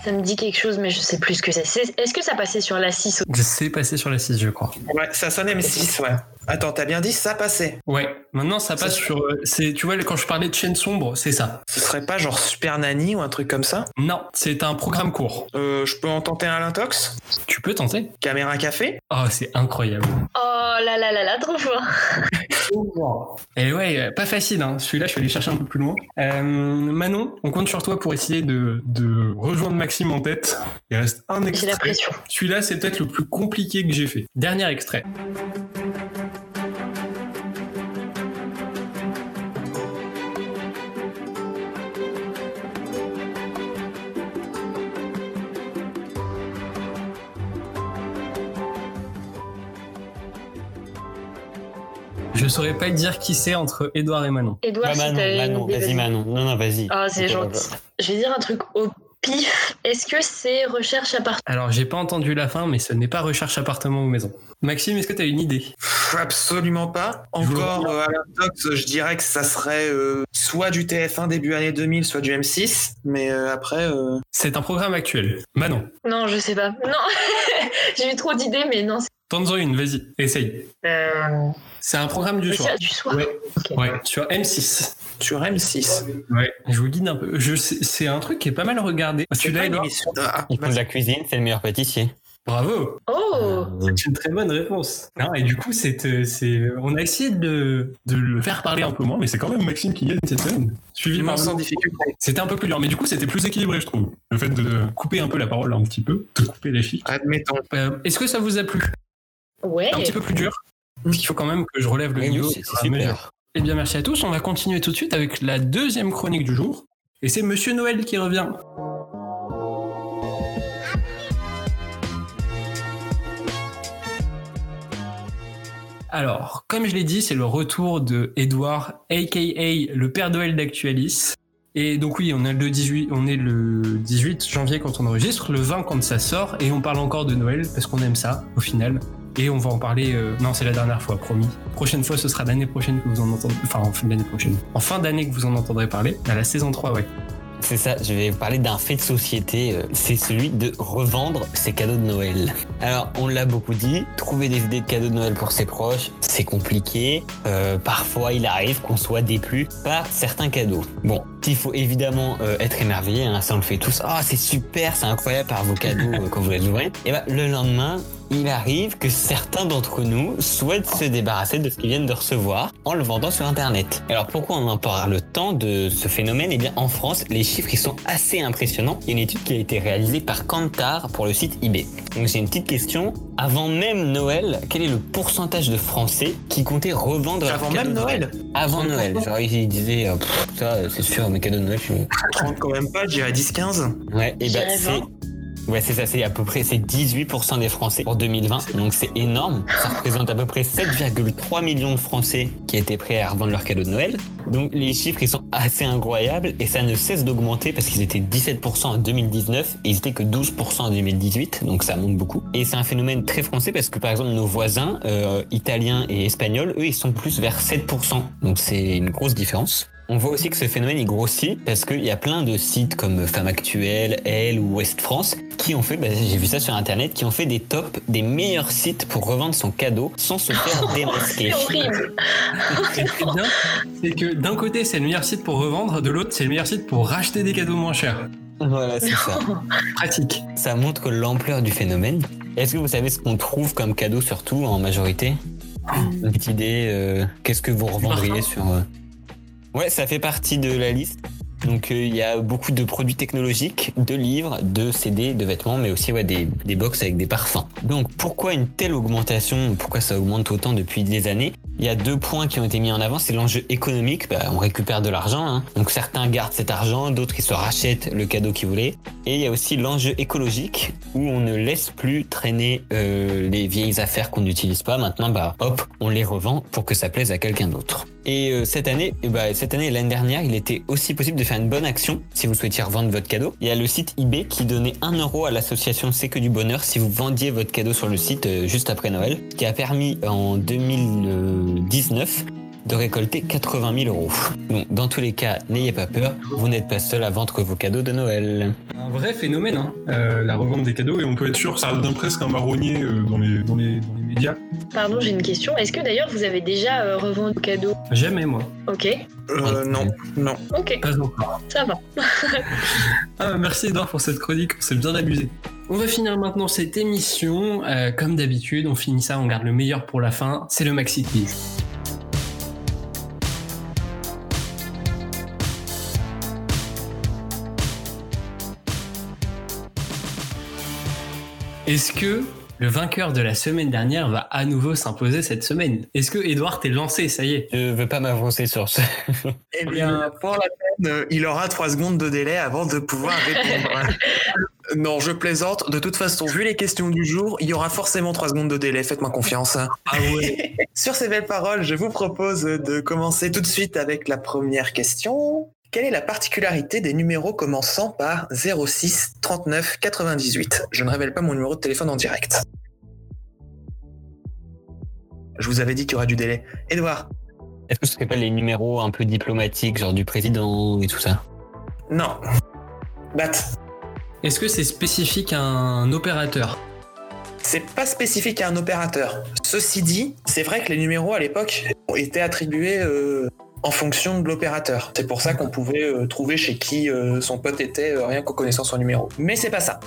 Speaker 4: Ça me dit quelque chose, mais je sais plus ce que c'est. C'est- Est-ce que ça passait sur la 6
Speaker 1: C'est passé sur la 6, je crois.
Speaker 2: Ouais, ça sonne M6, ouais. Attends, t'as bien dit ça passait.
Speaker 1: Ouais, maintenant ça passe
Speaker 2: Ça-
Speaker 1: sur. euh, c'est, tu vois, quand je parlais de chaîne sombre, c'est ça.
Speaker 2: Ce serait pas genre Super Nanny ou un truc comme ça?
Speaker 1: Non, c'est un programme court.
Speaker 2: euh, Je peux en tenter un à l'intox?
Speaker 1: Tu peux tenter
Speaker 2: Caméra café?
Speaker 1: Oh, c'est incroyable.
Speaker 4: Oh là là là là, trop fort
Speaker 1: Et ouais, euh, pas facile, hein. celui-là je suis allé chercher un peu plus loin. Euh, Manon, on compte sur toi pour essayer de, de rejoindre Maxime en tête. Il reste un
Speaker 4: J'ai la
Speaker 1: extrait.
Speaker 4: pression.
Speaker 1: Celui-là c'est peut-être le plus compliqué que j'ai fait. Dernier extrait. Je saurais pas te dire qui c'est entre Edouard et Manon.
Speaker 4: Edouard,
Speaker 3: Bah,
Speaker 4: si
Speaker 3: Manon, vas-y Manon. Non, non, vas-y.
Speaker 4: Ah, c'est gentil. Je vais dire un truc au pif. Est-ce que c'est recherche appartement
Speaker 1: Alors j'ai pas entendu la fin, mais ce n'est pas recherche appartement ou maison. Maxime, est-ce que tu as une idée?
Speaker 2: Absolument pas. Encore euh, à l'intox, je dirais que ça serait euh, soit du TF1 début année 2000, soit du M6. Mais euh, après, euh,
Speaker 1: C'est un programme actuel. Manon,
Speaker 4: Non, je sais pas. Non, j'ai eu trop d'idées, mais non.
Speaker 1: Tente-en une, vas-y, essaye.
Speaker 4: Euh...
Speaker 1: C'est un programme du
Speaker 4: mais
Speaker 1: soir.
Speaker 4: c'est du soir.
Speaker 1: Ouais, sur M6.
Speaker 2: sur M6.
Speaker 1: Ouais, je vous guide un peu. Je sais- C'est un truc qui est pas mal regardé.
Speaker 2: Une
Speaker 1: Edouard
Speaker 2: émission de- ah,
Speaker 3: Il faut de la cuisine, c'est le meilleur pâtissier.
Speaker 1: Bravo
Speaker 4: Oh
Speaker 1: C'est une très bonne réponse. Non, et du coup, c'est, euh, c'est, on a essayé de, de le faire parler un peu moins, mais c'est quand même Maxime qui gagne cette semaine. Suivi par
Speaker 2: sans difficulté.
Speaker 1: C'était un peu plus dur, mais du coup, c'était plus équilibré, je trouve. Le fait de couper un peu la parole un petit peu, de couper les chiffres.
Speaker 2: Admettons.
Speaker 1: Euh, est-ce que ça vous a plu?
Speaker 4: Ouais.
Speaker 1: Un petit peu plus dur Il faut quand même que je relève le
Speaker 3: Oui,
Speaker 1: niveau.
Speaker 3: oui, c'est super.
Speaker 1: Eh bien, merci à tous. On va continuer tout de suite avec la deuxième chronique du jour. Et c'est Monsieur Noël qui revient. Alors, comme je l'ai dit, c'est le retour de Edouard, aka le Père Noël d'Actualis. Et donc oui, on est le 18, on est le 18 janvier quand on enregistre, le 20 quand ça sort, et on parle encore de Noël parce qu'on aime ça au final. Et on va en parler. euh, Non, c'est la dernière fois, promis. Prochaine fois, ce sera l'année prochaine que vous en entendrez. Enfin, en fin d'année prochaine. En fin d'année que vous en entendrez parler. À la saison 3, ouais.
Speaker 3: C'est ça, je vais vous parler d'un fait de société, euh, c'est celui de revendre ses cadeaux de Noël. Alors, on l'a beaucoup dit, trouver des idées de cadeaux de Noël pour ses proches, c'est compliqué. Euh, parfois, il arrive qu'on soit déplu par certains cadeaux. Bon, il faut évidemment être émerveillé, hein, ça on le fait tous. Ah, c'est super, c'est incroyable par vos cadeaux quand vous les ouvrez. Et ben, le lendemain, il arrive que certains d'entre nous souhaitent se débarrasser de ce qu'ils viennent de recevoir en le vendant sur Internet. Alors pourquoi on en parle tant de ce phénomène? Eh bien en France, les chiffres ils sont assez impressionnants. Il y a une étude qui a été réalisée par Kantar pour le site eBay. Donc j'ai une petite question. Avant même Noël, quel est le pourcentage de Français qui comptaient revendre leurs
Speaker 2: Avant même Noël?
Speaker 3: Avant Noël. Genre ils disaient, euh, ça c'est sûr, mes cadeaux de Noël, je suis...
Speaker 2: 30 quand même pas, je dirais 10-15.
Speaker 3: Ouais, et ben
Speaker 4: J'irais
Speaker 3: c'est. Ouais, c'est ça, c'est à peu près c'est 18% des Français pour 2020, donc c'est énorme. Ça représente à peu près 7,3 millions de Français qui étaient prêts à revendre leurs cadeaux de Noël. Donc les chiffres ils sont assez incroyables et ça ne cesse d'augmenter parce qu'ils étaient 17% en 2019 et ils étaient que 12% en 2018, donc ça monte beaucoup. Et c'est un phénomène très français parce que par exemple nos voisins euh, italiens et espagnols, eux ils sont plus vers 7%, donc c'est une grosse différence. On voit aussi que ce phénomène il grossit parce qu'il y a plein de sites comme Femme Actuelle, Elle ou Ouest France qui ont fait, bah, j'ai vu ça sur internet, qui ont fait des tops des meilleurs sites pour revendre son cadeau sans se faire démasquer.
Speaker 4: C'est horrible.
Speaker 1: Et ce qui est bien, c'est que d'un côté, c'est le meilleur site pour revendre, de l'autre, c'est le meilleur site pour racheter des cadeaux moins chers.
Speaker 3: Voilà, c'est ça.
Speaker 1: Pratique.
Speaker 3: Ça montre l'ampleur du phénomène. Est-ce que vous savez ce qu'on trouve comme cadeau surtout en majorité? Une petite idée, euh, qu'est-ce que vous revendriez sur... euh, Ouais, ça fait partie de la liste. Donc euh, il y a beaucoup de produits technologiques, de livres, de CD, de vêtements, mais aussi des, des box avec des parfums. Donc pourquoi une telle augmentation Pourquoi ça augmente autant depuis des années? Il y a deux points qui ont été mis en avant. C'est l'enjeu économique. Bah, on récupère de l'argent. hein. Donc certains gardent cet argent, d'autres ils se rachètent le cadeau qu'ils voulaient. Et il y a aussi l'enjeu écologique où on ne laisse plus traîner euh, les vieilles affaires qu'on n'utilise pas. Maintenant, bah hop, on les revend pour que ça plaise à quelqu'un d'autre. Et euh, cette année, eh bah, cette année et l'année dernière, il était aussi possible de faire une bonne action si vous souhaitiez revendre votre cadeau. Il y a le site eBay qui donnait 1 euro à l'association C'est que du bonheur si vous vendiez votre cadeau sur le site euh, juste après Noël, qui a permis en 2019 de récolter 80 000 euros. Donc, dans tous les cas, n'ayez pas peur, vous n'êtes pas seul à vendre vos cadeaux de Noël.
Speaker 1: Un vrai phénomène, hein, euh, la revente des cadeaux.
Speaker 5: Et on peut être sûr, ça donne presque un marronnier euh, dans, les, dans les
Speaker 4: Pardon, j'ai une question. Est-ce que d'ailleurs vous avez déjà euh, revendu vos cadeaux
Speaker 1: Jamais, moi.
Speaker 4: Ok,
Speaker 2: Euh, non, non.
Speaker 4: ok,
Speaker 1: Pas encore.
Speaker 4: ça va.
Speaker 1: Ah, merci Edouard pour cette chronique, on s'est bien amusé. On va finir maintenant cette émission. Euh, comme d'habitude, on finit ça, on garde le meilleur pour la fin. C'est le Maxi Quiz. Est-ce que le vainqueur de la semaine dernière va à nouveau s'imposer cette semaine Est-ce que Edouard t'es lancé Ça y est?
Speaker 3: Je veux pas m'avancer sur ce.
Speaker 2: Eh bien, pour la peine, euh, il aura 3 secondes de délai avant de pouvoir répondre. non, je plaisante. De toute façon, vu les questions du jour, il y aura forcément 3 secondes de délai. Faites-moi confiance.
Speaker 1: Ah ouais.
Speaker 2: Sur ces belles paroles, je vous propose de commencer tout de suite avec la première question. Quelle est la particularité des numéros commençant par 06 39 98 Je ne révèle pas mon numéro de téléphone en direct. Je vous avais dit qu'il y aurait du délai. Edouard
Speaker 3: Est-ce que ce serait pas les numéros un peu diplomatiques, genre du président et tout ça?
Speaker 2: Non. Bat
Speaker 1: Est-ce que c'est spécifique à un opérateur?
Speaker 2: C'est pas spécifique à un opérateur. Ceci dit, c'est vrai que les numéros à l'époque étaient attribués euh, en fonction de l'opérateur. C'est pour ça qu'on pouvait euh, trouver chez qui euh, son pote était euh, rien qu'en connaissant son numéro. Mais c'est pas ça.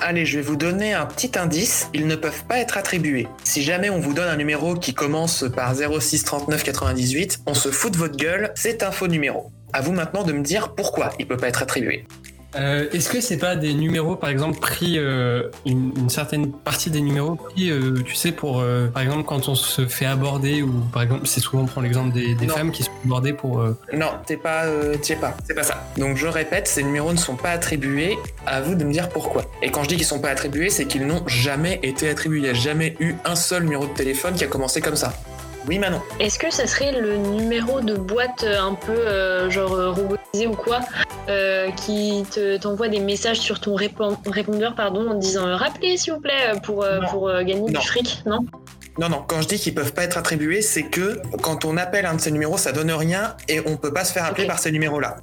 Speaker 2: Allez, je vais vous donner un petit indice. Ils ne peuvent pas être attribués. Si jamais on vous donne un numéro qui commence par 06 39 98, on se fout de votre gueule, c'est un faux numéro. À vous maintenant de me dire pourquoi il peut pas être attribué.
Speaker 1: Euh, Est-ce que c'est pas des numéros, par exemple, pris euh, une, une certaine partie des numéros pris, euh, tu sais, pour, par exemple, quand on se fait aborder ou, par exemple, c'est souvent on prend l'exemple des, femmes qui sont abordées pour.
Speaker 2: Non, t'es pas, euh, t'y es pas. C'est pas ça. Donc je répète, ces numéros ne sont pas attribués. À vous de me dire pourquoi. Et quand je dis qu'ils sont pas attribués, c'est qu'ils n'ont jamais été attribués. Il n'y a jamais eu un seul numéro de téléphone qui a commencé comme ça. Oui, Manon.
Speaker 4: Est-ce que ça serait le numéro de boîte euh, un peu euh, genre euh, robotisé ou quoi euh, qui te- t'envoie des messages sur ton répon- répondeur pardon en disant euh, rappelez s'il vous plaît pour, euh,
Speaker 2: Non.
Speaker 4: pour euh, gagner
Speaker 2: Non.
Speaker 4: du fric non?
Speaker 2: Non, non. Quand je dis qu'ils peuvent pas être attribués, c'est que quand on appelle un de ces numéros, ça donne rien et on peut pas se faire appeler par ces numéros-là.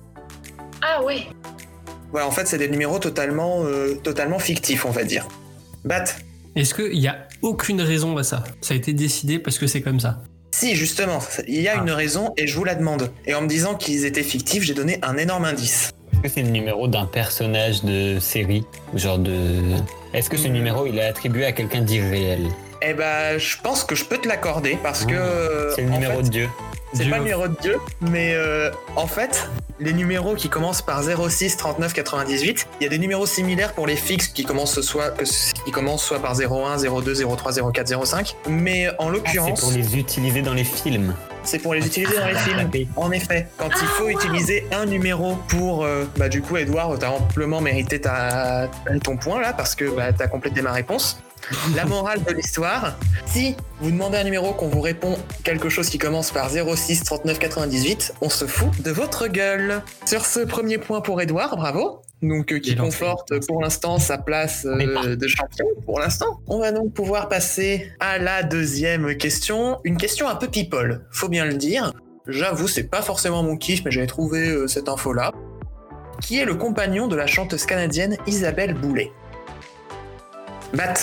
Speaker 4: Ah ouais
Speaker 2: Voilà, en fait, c'est des numéros totalement, euh, totalement fictifs, on va dire. Bat.
Speaker 1: Est-ce qu'il y a aucune raison à ça Ça a été décidé parce que c'est comme ça.
Speaker 2: Si, justement, il y a
Speaker 1: Ah.
Speaker 2: une raison et je vous la demande. Et en me disant qu'ils étaient fictifs, j'ai donné un énorme indice.
Speaker 3: Est-ce que c'est le numéro d'un personnage de série Genre de. Est-ce que ce
Speaker 2: Hmm.
Speaker 3: numéro il est attribué à quelqu'un d'irréel?
Speaker 2: Eh ben, je pense que je peux te l'accorder parce
Speaker 3: Ah,
Speaker 2: que. euh,
Speaker 3: C'est le numéro
Speaker 2: fait,
Speaker 3: de Dieu.
Speaker 2: C'est pas le numéro de Dieu, mais euh, en fait, les numéros qui commencent par 06 39 98, il y a des numéros similaires pour les fixes qui commencent soit, que- qui commencent soit par 01, 02, 03, 04, 05. Mais en
Speaker 3: Ah, c'est
Speaker 2: l'occurrence,
Speaker 3: pour les utiliser dans les films.
Speaker 2: c'est pour les utiliser dans les films.
Speaker 3: Taper.
Speaker 2: En effet, quand il faut utiliser un numéro pour, euh, bah du coup, Edouard, t'as amplement mérité ta, ton point là parce que bah, t'as complété ma réponse. La morale de l'histoire, si vous demandez un numéro qu'on vous répond quelque chose qui commence par 06 39 98, on se fout de votre gueule. Sur ce premier point pour Edouard, bravo. Donc euh, qui conforte pour l'instant sa place euh, de champion pour l'instant. On va donc pouvoir passer à la deuxième question, une question un peu people, faut bien le dire. j'avoue, c'est pas forcément mon kiff, mais j'avais trouvé euh, cette info-là. Qui est le compagnon de la chanteuse canadienne Isabelle Boulet? Bat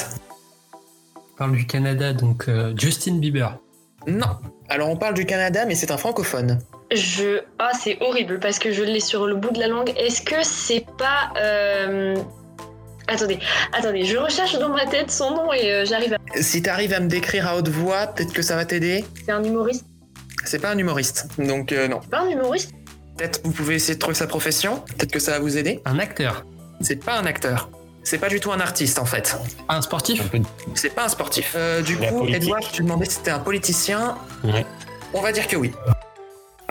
Speaker 1: parle du Canada, donc euh, Justin Bieber.
Speaker 2: Non. Alors on parle du Canada, mais c'est un francophone.
Speaker 4: Je. Ah, c'est horrible parce que je l'ai sur le bout de la langue. Est-ce que c'est pas. euh, Attendez, attendez, je recherche dans ma tête son nom et euh, j'arrive à.
Speaker 2: Si t'arrives à me décrire à haute voix, peut-être que ça va t'aider.
Speaker 4: C'est un humoriste
Speaker 2: C'est pas un humoriste, donc euh, non.
Speaker 4: C'est pas un humoriste
Speaker 2: Peut-être vous pouvez essayer de trouver sa profession. Peut-être que ça va vous aider.
Speaker 1: Un acteur.
Speaker 2: C'est pas un acteur. C'est pas du tout un artiste en fait.
Speaker 1: Un sportif.
Speaker 2: C'est pas un sportif. Euh, du
Speaker 3: La
Speaker 2: coup,
Speaker 3: politique.
Speaker 2: Edouard, tu demandais si c'était un politicien.
Speaker 3: Ouais.
Speaker 2: On va dire que oui.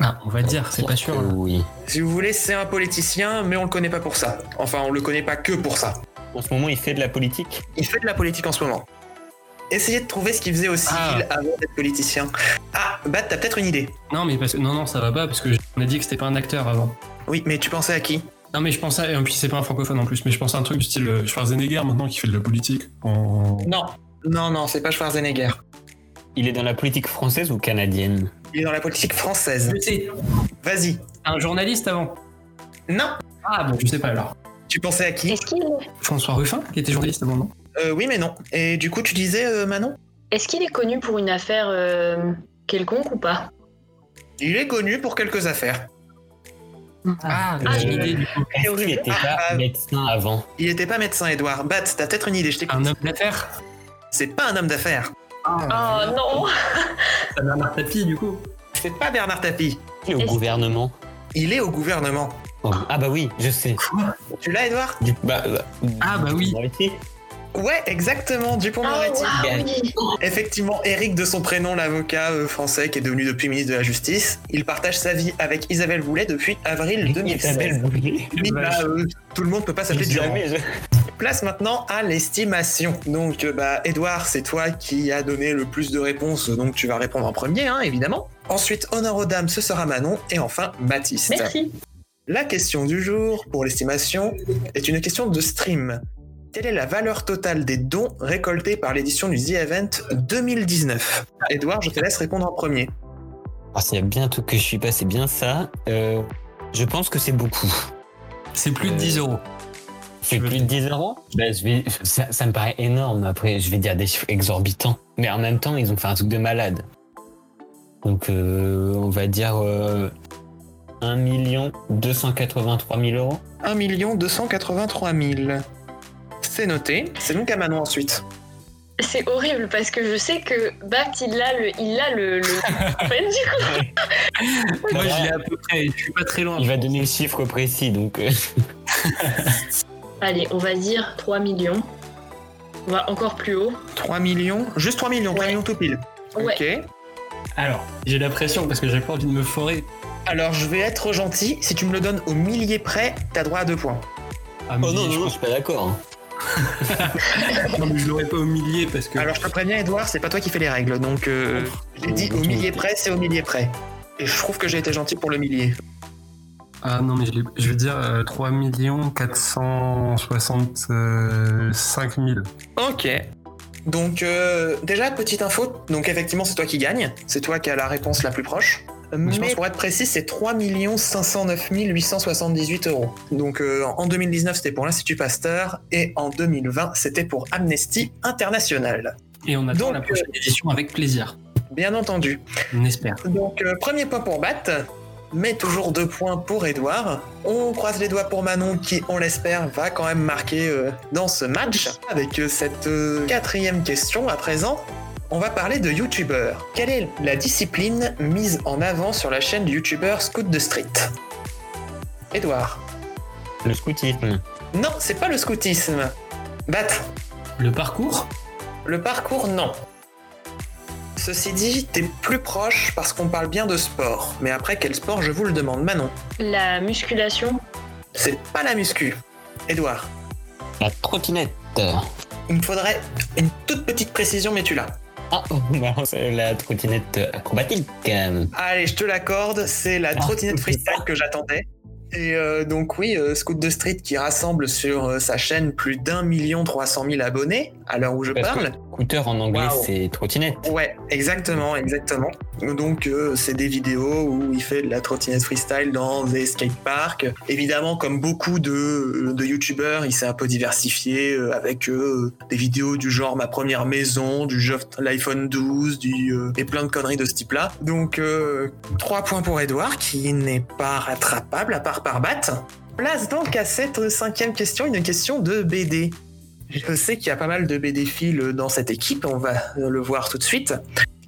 Speaker 1: Ah, on va dire, c'est pas sûr.
Speaker 3: Euh, Oui.
Speaker 2: Si vous voulez, c'est un politicien, mais on le connaît pas pour ça. Enfin, on le connaît pas que pour ça.
Speaker 3: En ce moment, il fait de la politique.
Speaker 2: Il fait de la politique en ce moment. Essayez de trouver ce qu'il faisait aussi
Speaker 1: Ah.
Speaker 2: avant d'être politicien. Ah, Bat, t'as peut-être une idée.
Speaker 1: Non, mais parce que non, non, ça va pas parce que on a dit que c'était pas un acteur avant.
Speaker 2: Oui, mais tu pensais à qui?
Speaker 1: Non, mais je pensais, et en plus c'est pas un francophone en plus, mais je pensais à un truc du style. euh,
Speaker 5: Schwarzenegger maintenant qui fait de la politique. En...
Speaker 2: Non. Non, non, c'est pas Schwarzenegger.
Speaker 3: Il est dans la politique française ou canadienne
Speaker 2: Il est dans la politique française.
Speaker 1: Je sais.
Speaker 2: Vas-y.
Speaker 1: Un journaliste avant.
Speaker 2: Non.
Speaker 1: Ah bon, je sais pas alors.
Speaker 2: Tu pensais à qui
Speaker 4: Est-ce qu'il
Speaker 1: François Ruffin, qui était journaliste avant, non?
Speaker 2: Euh, Oui, mais non. Et du coup, tu disais, euh, Manon?
Speaker 4: Est, qu'il est connu pour une affaire euh, quelconque ou pas?
Speaker 2: Il est connu pour quelques affaires.
Speaker 1: Ah,
Speaker 4: Ah,
Speaker 1: j'ai une
Speaker 3: euh,
Speaker 1: idée du coup.
Speaker 3: Est-ce qu'il était
Speaker 2: Ah,
Speaker 3: pas
Speaker 2: ah.
Speaker 3: médecin avant
Speaker 2: Il était pas médecin, Edouard. Bat, t'as peut-être une idée, je t'écoute.
Speaker 1: Un homme d'affaires
Speaker 2: C'est pas un homme d'affaires.
Speaker 1: Ah,
Speaker 4: Oh non
Speaker 1: ça Bernard Tapie du coup.
Speaker 2: C'est pas Bernard Tapie.
Speaker 3: Il est au gouvernement.
Speaker 2: Il est au gouvernement.
Speaker 3: Oh, Ah bah oui, je sais.
Speaker 2: Tu l'as, Edouard?
Speaker 3: Du- bah, bah,
Speaker 1: Ah, bah oui.
Speaker 2: Ouais, exactement,
Speaker 4: Ah
Speaker 2: Dupont-Moretti.
Speaker 4: oui.
Speaker 2: Effectivement, Eric de son prénom, l'avocat euh, français qui est devenu depuis ministre de la Justice, il partage sa vie avec Isabelle Boulet depuis avril 2016.
Speaker 3: Isabelle
Speaker 2: bah, euh, tout le monde peut pas s'appeler Durand.
Speaker 3: Jamais je-
Speaker 2: Place maintenant à l'estimation. Donc, euh, bah, Edouard, c'est toi qui as donné le plus de réponses, donc tu vas répondre en premier, hein, évidemment. Ensuite, honneur aux dames, ce sera Manon, et enfin Baptiste.
Speaker 4: Merci.
Speaker 2: La question du jour pour l'estimation est une question de stream. Quelle est la valeur totale des dons récoltés par l'édition du The Event 2019 Edouard, je te laisse répondre en premier.
Speaker 3: Ah, s'il y a bien tout que je suis pas, c'est bien ça. Euh, je pense que c'est beaucoup.
Speaker 1: C'est plus de
Speaker 3: Euh,
Speaker 1: 10 euros.
Speaker 3: C'est plus de 10 euros? Ben, je vais, ça, ça me paraît énorme. Après, je vais dire des chiffres exorbitants. Mais en même temps, ils ont fait un truc de malade. Donc, euh, on va dire euh, 1 283 000 euros.
Speaker 2: 1 283 000. C'est noté. C'est donc à Manon ensuite.
Speaker 4: C'est horrible parce que je sais que Bat il a le. Il a le. le... En fait, du coup,
Speaker 1: Moi, je l'ai à peu près. Je suis pas très loin.
Speaker 3: Il va donner le chiffre précis. Donc, euh,
Speaker 4: Allez, on va dire 3 millions. On va encore plus haut.
Speaker 2: 3 millions Juste 3 millions, 3
Speaker 4: Ouais.
Speaker 2: millions tout pile.
Speaker 4: Ouais.
Speaker 2: Ok.
Speaker 1: Alors, j'ai la pression parce que j'ai pas envie de me forer.
Speaker 2: Alors je vais être gentil. Si tu me le donnes au millier près, t'as droit à 2 points.
Speaker 1: Ah,
Speaker 3: oh non,
Speaker 1: je
Speaker 3: non, je suis pas d'accord.
Speaker 1: non, mais je l'aurais pas au millier parce que.
Speaker 2: Alors je te préviens, Edouard, c'est pas toi qui fais les règles. Donc euh, j'ai dit au millier près, c'est au millier près. Et je trouve que j'ai été gentil pour le millier.
Speaker 1: Ah non, mais je, veux dire euh, 3 465 000.
Speaker 2: Ok. Donc euh, déjà petite info, donc effectivement c'est toi qui gagne, c'est toi qui as la réponse la plus proche. Mais
Speaker 1: je pense-
Speaker 2: pour être précis, c'est 3 509 878 euros. Donc euh, en 2019 c'était pour l'Institut Pasteur et en 2020 c'était pour Amnesty International.
Speaker 1: Et on attend
Speaker 2: Donc,
Speaker 1: la prochaine édition avec plaisir.
Speaker 2: Bien entendu.
Speaker 1: On espère.
Speaker 2: Donc euh, premier point pour Bat, mais toujours deux points pour Edouard. On croise les doigts pour Manon qui, on l'espère, va quand même marquer euh, dans ce match. Avec euh, cette euh, quatrième question à présent, on va parler de youtubeurs. Quelle est la discipline mise en avant sur la chaîne du youtubeur Scout de Street? Edouard.
Speaker 3: Le scoutisme.
Speaker 2: Non, c'est pas le scoutisme. Bat,
Speaker 1: Le parcours?
Speaker 2: Le parcours, non. Ceci dit, t'es plus proche parce qu'on parle bien de sport. Mais après, quel sport, je vous le demande, Manon?
Speaker 4: La musculation.
Speaker 2: C'est pas la muscu. Edouard,
Speaker 3: La trottinette.
Speaker 2: il me faudrait une toute petite précision, mais tu l'as.
Speaker 3: Ah, c'est la trottinette acrobatique.
Speaker 2: Allez, je te l'accorde, c'est la
Speaker 3: Ah,
Speaker 2: trottinette freestyle que j'attendais. Et euh, donc oui, euh, Scout de Street qui rassemble sur euh, sa chaîne plus d'un million trois cent mille abonnés à l'heure où je
Speaker 3: Parce
Speaker 2: parle.
Speaker 3: Scooter en anglais, c'est trottinette.
Speaker 2: Ouais, exactement, exactement. Donc euh, c'est des vidéos où il fait de la trottinette freestyle dans des skateparks. Évidemment, comme beaucoup de, de youtubeurs, il s'est un peu diversifié euh, avec euh, des vidéos du genre ma première maison, du l'iPhone 12, du, euh, et plein de conneries de ce type-là. Donc euh, 3 points pour Edouard qui n'est pas rattrapable à part par batte. Place donc à cette cinquième question, une question de BD. Je sais qu'il y a pas mal de BD fils dans cette équipe, on va le voir tout de suite.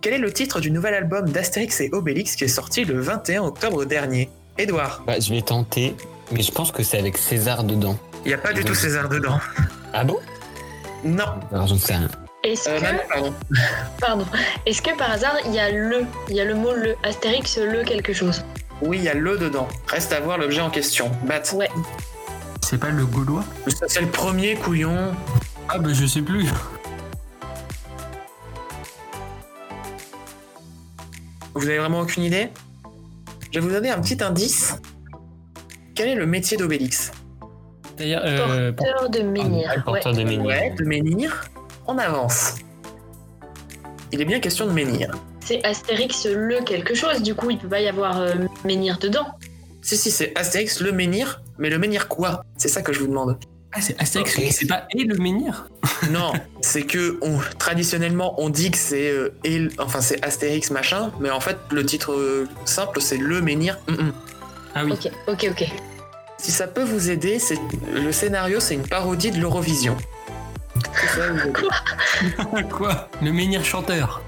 Speaker 2: Quel est le titre du nouvel album d'Astérix et Obélix qui est sorti le 21 octobre dernier? Edouard,
Speaker 3: Bah, je vais tenter, mais je pense que c'est avec César dedans.
Speaker 2: il n'y a pas du tout César dedans.
Speaker 3: Ah bon?
Speaker 2: Non,
Speaker 3: Alors j'en sais rien.
Speaker 4: Est-ce
Speaker 2: euh,
Speaker 4: que,
Speaker 2: Manon, pardon.
Speaker 4: pardon, est-ce que par hasard il y a le, il y a le mot le, Astérix le quelque chose?
Speaker 2: Oui, il y a le dedans. Reste à voir l'objet en question. Bat.
Speaker 4: Ouais.
Speaker 1: C'est pas le Gaulois?
Speaker 2: C'est le premier couillon.
Speaker 1: Ah bah je sais plus.
Speaker 2: Vous avez vraiment aucune idée? Je vais vous donner un petit indice. Quel est le métier d'Obélix?
Speaker 1: D'ailleurs, euh,
Speaker 4: Porteur de menhir.
Speaker 3: Ah,
Speaker 4: Ouais.
Speaker 3: porteur de menhir.
Speaker 2: Ouais, de menhir. On avance. Il est bien question de menhir.
Speaker 4: C'est Astérix le quelque chose. Du coup, il peut pas y avoir euh, menhir dedans.
Speaker 2: Si, si, c'est Astérix le menhir, mais le menhir quoi? C'est ça que je vous demande.
Speaker 1: Ah, c'est Astérix, c'est pas et le menhir?
Speaker 2: Non, c'est que on, traditionnellement on dit que c'est euh, et- enfin c'est Astérix machin, mais en fait le titre euh, simple c'est le menhir. Mm, mm.
Speaker 1: Ah oui.
Speaker 4: Ok, ok, ok.
Speaker 2: Si ça peut vous aider, c'est le scénario c'est une parodie de l'Eurovision.
Speaker 1: Quoi? Le menhir chanteur.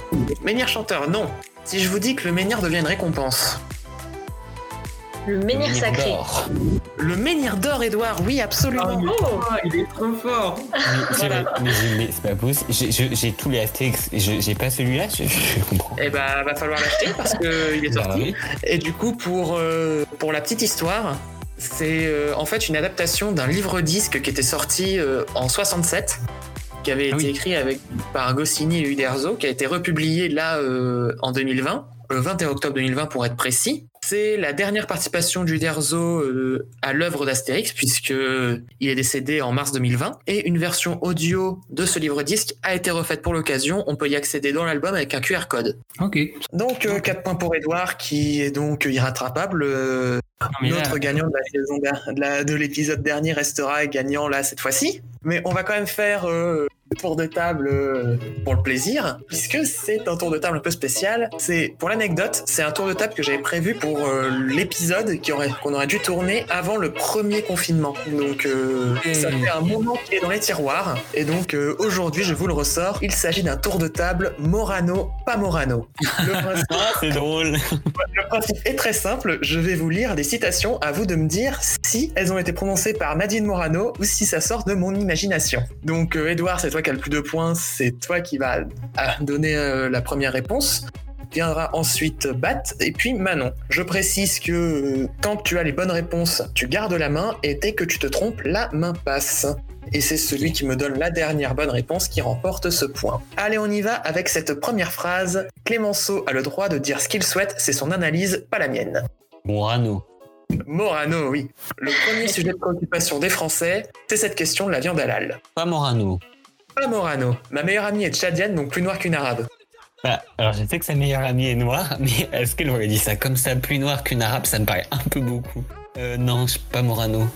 Speaker 2: menhir chanteur, non. Si je vous dis que le menhir devient une récompense.
Speaker 4: Le menhir sacré.
Speaker 3: d'or.
Speaker 2: Le menhir d'or, Edouard, oui absolument.
Speaker 4: Oh
Speaker 1: il est trop fort.
Speaker 3: Mais, c'est vrai, mais je l'ai- c'est pas possible. J'ai- J'ai tous les Astérix. Je- J'ai pas celui-là, je, je comprends.
Speaker 2: Eh bah va falloir l'acheter parce que il est
Speaker 3: Bah
Speaker 2: sorti.
Speaker 3: oui.
Speaker 2: Et du coup, pour, euh, pour la petite histoire, c'est euh, en fait une adaptation d'un livre-disque qui était sorti euh, en 67, qui avait
Speaker 1: Ah
Speaker 2: été
Speaker 1: oui.
Speaker 2: écrit avec, par Goscinny et Uderzo, qui a été republié là euh, en 2020, le 21 octobre 2020 pour être précis. C'est la dernière participation d'Uderzo euh, à l'œuvre d'Astérix, puisque il est décédé en mars 2020. Et une version audio de ce livre-disque a été refaite pour l'occasion. On peut y accéder dans l'album avec un QR code.
Speaker 1: Ok.
Speaker 2: Donc, 4 points pour Edouard, qui est donc irrattrapable. Euh, Notre gagnant la saison de l'épisode dernier restera gagnant là cette fois-ci. Mais on va quand même faire euh, le tour de table euh, pour le plaisir, puisque c'est un tour de table un peu spécial. C'est pour l'anecdote, c'est un tour de table que j'avais prévu pour euh, l'épisode aurait- qu'on aurait dû tourner avant le premier confinement. Donc euh, ça fait un moment qu'il est dans les tiroirs. Et donc aujourd'hui, je vous le ressors. Il s'agit d'un tour de table Morano, pas Morano. Le principe-
Speaker 3: C'est drôle.
Speaker 2: le principe est très simple, je vais vous lire des citations, à vous de me dire si elles ont été prononcées par Nadine Morano ou si ça sort de mon Donc euh, Edouard, c'est toi qui as le plus de points, c'est toi qui vas ah, donner euh, la première réponse. Viendra ensuite Bat et puis Manon. Je précise que euh, quand tu as les bonnes réponses, tu gardes la main et dès que tu te trompes, la main passe. Et c'est celui qui me donne la dernière bonne réponse qui remporte ce point. Allez, on y va avec cette première phrase. Clémenceau a le droit de dire ce qu'il souhaite, c'est son analyse, pas la mienne.
Speaker 3: Morano.
Speaker 2: Morano, oui. Le premier sujet de préoccupation des Français, c'est cette question de la viande halal.
Speaker 3: Pas Morano.
Speaker 2: Pas Morano. Ma meilleure amie est tchadienne, donc plus noire qu'une arabe.
Speaker 3: Bah, alors je sais que sa meilleure amie est noire, mais est-ce qu'elle aurait dit ça comme ça, plus noir qu'une arabe? Ça me paraît un peu beaucoup. Euh, non, je suis pas Morano.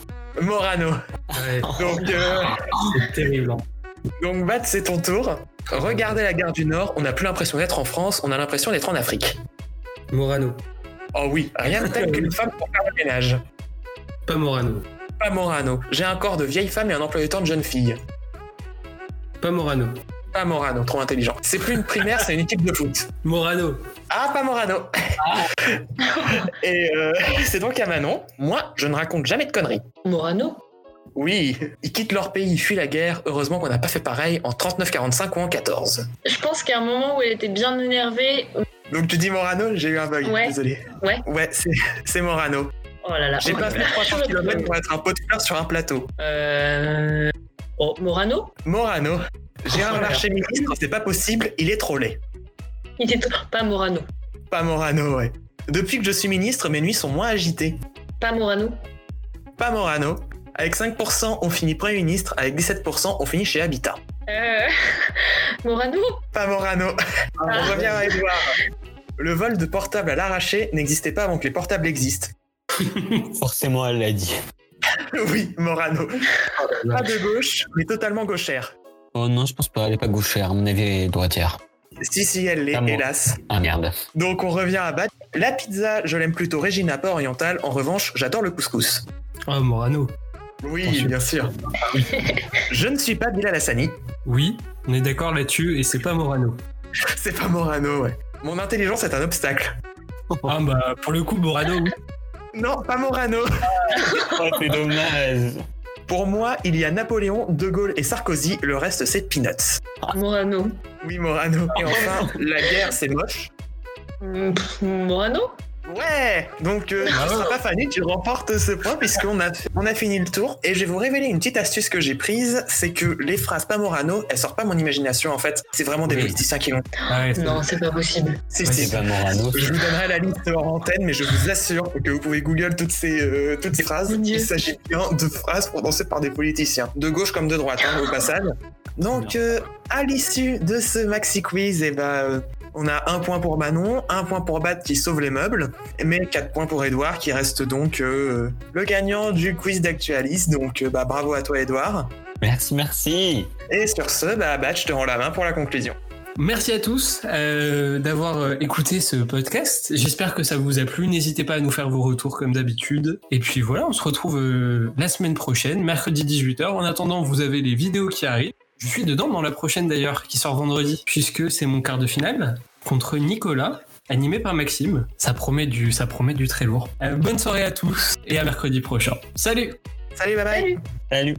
Speaker 2: Morano.
Speaker 1: Ouais,
Speaker 2: Donc, euh,
Speaker 1: c'est terrible. hein.
Speaker 2: donc Bat, c'est ton tour. Regardez la gare du Nord, on n'a plus l'impression d'être en France, on a l'impression d'être en Afrique.
Speaker 1: Morano.
Speaker 2: Oh oui, rien de tel qu'une femme pour faire le ménage.
Speaker 1: Pas Morano.
Speaker 2: Pas Morano. J'ai un corps de vieille femme et un emploi du temps de jeune fille.
Speaker 1: Pas Morano.
Speaker 2: Pas Morano, trop intelligent. C'est plus une primaire, c'est une équipe de foot.
Speaker 1: Morano.
Speaker 2: Ah, pas Morano. Et euh, c'est donc à Manon. Moi, je ne raconte jamais de conneries.
Speaker 4: Morano
Speaker 2: Oui, ils quittent leur pays, ils fuient la guerre. Heureusement qu'on n'a pas fait pareil en 39-45 ou en 14.
Speaker 4: Je pense qu'à un moment où elle était bien énervée.
Speaker 2: Donc tu dis Morano, j'ai eu un bug,
Speaker 4: Ouais.
Speaker 2: désolé.
Speaker 4: Ouais.
Speaker 2: Ouais, c'est, c'est Morano.
Speaker 4: Oh là là.
Speaker 2: J'ai
Speaker 4: Oh
Speaker 2: pas fait
Speaker 4: là.
Speaker 2: 300 km pour être un pot de fleurs sur un plateau.
Speaker 4: Euh. Oh, Morano?
Speaker 2: Morano. Gérard
Speaker 4: Oh.
Speaker 2: Larcher ministre, c'est pas possible, il est trop laid.
Speaker 4: Il était pas Morano.
Speaker 2: Pas Morano, ouais. Depuis que je suis ministre, mes nuits sont moins agitées.
Speaker 4: Pas Morano.
Speaker 2: Pas Morano. Avec 5%, on finit Premier ministre. Avec 17%, on finit chez Habitat.
Speaker 4: Euh... Morano
Speaker 2: Pas Morano. On revient à Edouard. Le vol de portable à l'arraché n'existait pas avant que les portables existent.
Speaker 3: Forcément, elle l'a dit.
Speaker 2: Oui, Morano. Pas de gauche, mais totalement gauchère.
Speaker 3: Oh non, je pense pas, elle est pas gauchère, à mon avis, elle est droitière.
Speaker 2: Si, si, elle l'est,
Speaker 3: Ah,
Speaker 2: hélas.
Speaker 3: Ah merde.
Speaker 2: Donc on revient à battre. La pizza, je l'aime plutôt Regina, pas orientale. En revanche, j'adore le couscous.
Speaker 1: Oh, Morano.
Speaker 2: Oui, bien sûr. je ne suis pas Bilal Hassani.
Speaker 1: Oui, on est d'accord là-dessus et c'est pas Morano.
Speaker 2: C'est pas Morano, ouais. Mon intelligence est un obstacle.
Speaker 1: Ah bah pour le coup Morano, oui.
Speaker 2: Non, pas Morano.
Speaker 3: Oh, c'est dommage.
Speaker 2: Pour moi, il y a Napoléon, De Gaulle et Sarkozy. Le reste, c'est Peanuts.
Speaker 4: Morano.
Speaker 2: Oui, Morano. Et enfin, la guerre, c'est moche.
Speaker 4: Pff, Morano?
Speaker 2: Ouais Donc, euh, tu seras pas Fanny, tu remportes ce point puisqu'on a, on a fini le tour. Et je vais vous révéler une petite astuce que j'ai prise, c'est que les phrases pas Morano, elles sortent pas mon imagination en fait. C'est vraiment des
Speaker 3: Oui.
Speaker 2: politiciens qui l'ont.
Speaker 1: Ah ouais,
Speaker 4: Non, c'est pas possible.
Speaker 2: Si,
Speaker 1: Ouais,
Speaker 2: si.
Speaker 3: Pas Morano.
Speaker 2: Je vous donnerai la liste hors antenne, mais je vous assure que vous pouvez Google toutes ces, euh, toutes ces phrases. Il s'agit bien de phrases prononcées par des politiciens, de gauche comme de droite, hein, au passage. Donc, euh, à l'issue de ce maxi quiz, eh ben, euh, on a un point pour Manon, un point pour Bat qui sauve les meubles, mais quatre points pour Edouard qui reste donc euh, le gagnant du quiz d'Actualis. Donc, euh, bah, bravo à toi, Edouard.
Speaker 3: Merci, merci.
Speaker 2: Et sur ce, bah, Bat, je te rends la main pour la conclusion.
Speaker 1: Merci à tous euh, d'avoir écouté ce podcast. J'espère que ça vous a plu. N'hésitez pas à nous faire vos retours comme d'habitude. Et puis voilà, on se retrouve euh, la semaine prochaine, mercredi 18h. En attendant, vous avez les vidéos qui arrivent. Je suis dedans dans la prochaine d'ailleurs, qui sort vendredi, puisque c'est mon quart de finale contre Nicolas, animé par Maxime. Ça promet du, ça promet du très lourd. Euh, bonne soirée à tous et à mercredi prochain. Salut
Speaker 2: Salut, bye bye
Speaker 4: Salut
Speaker 3: Salut.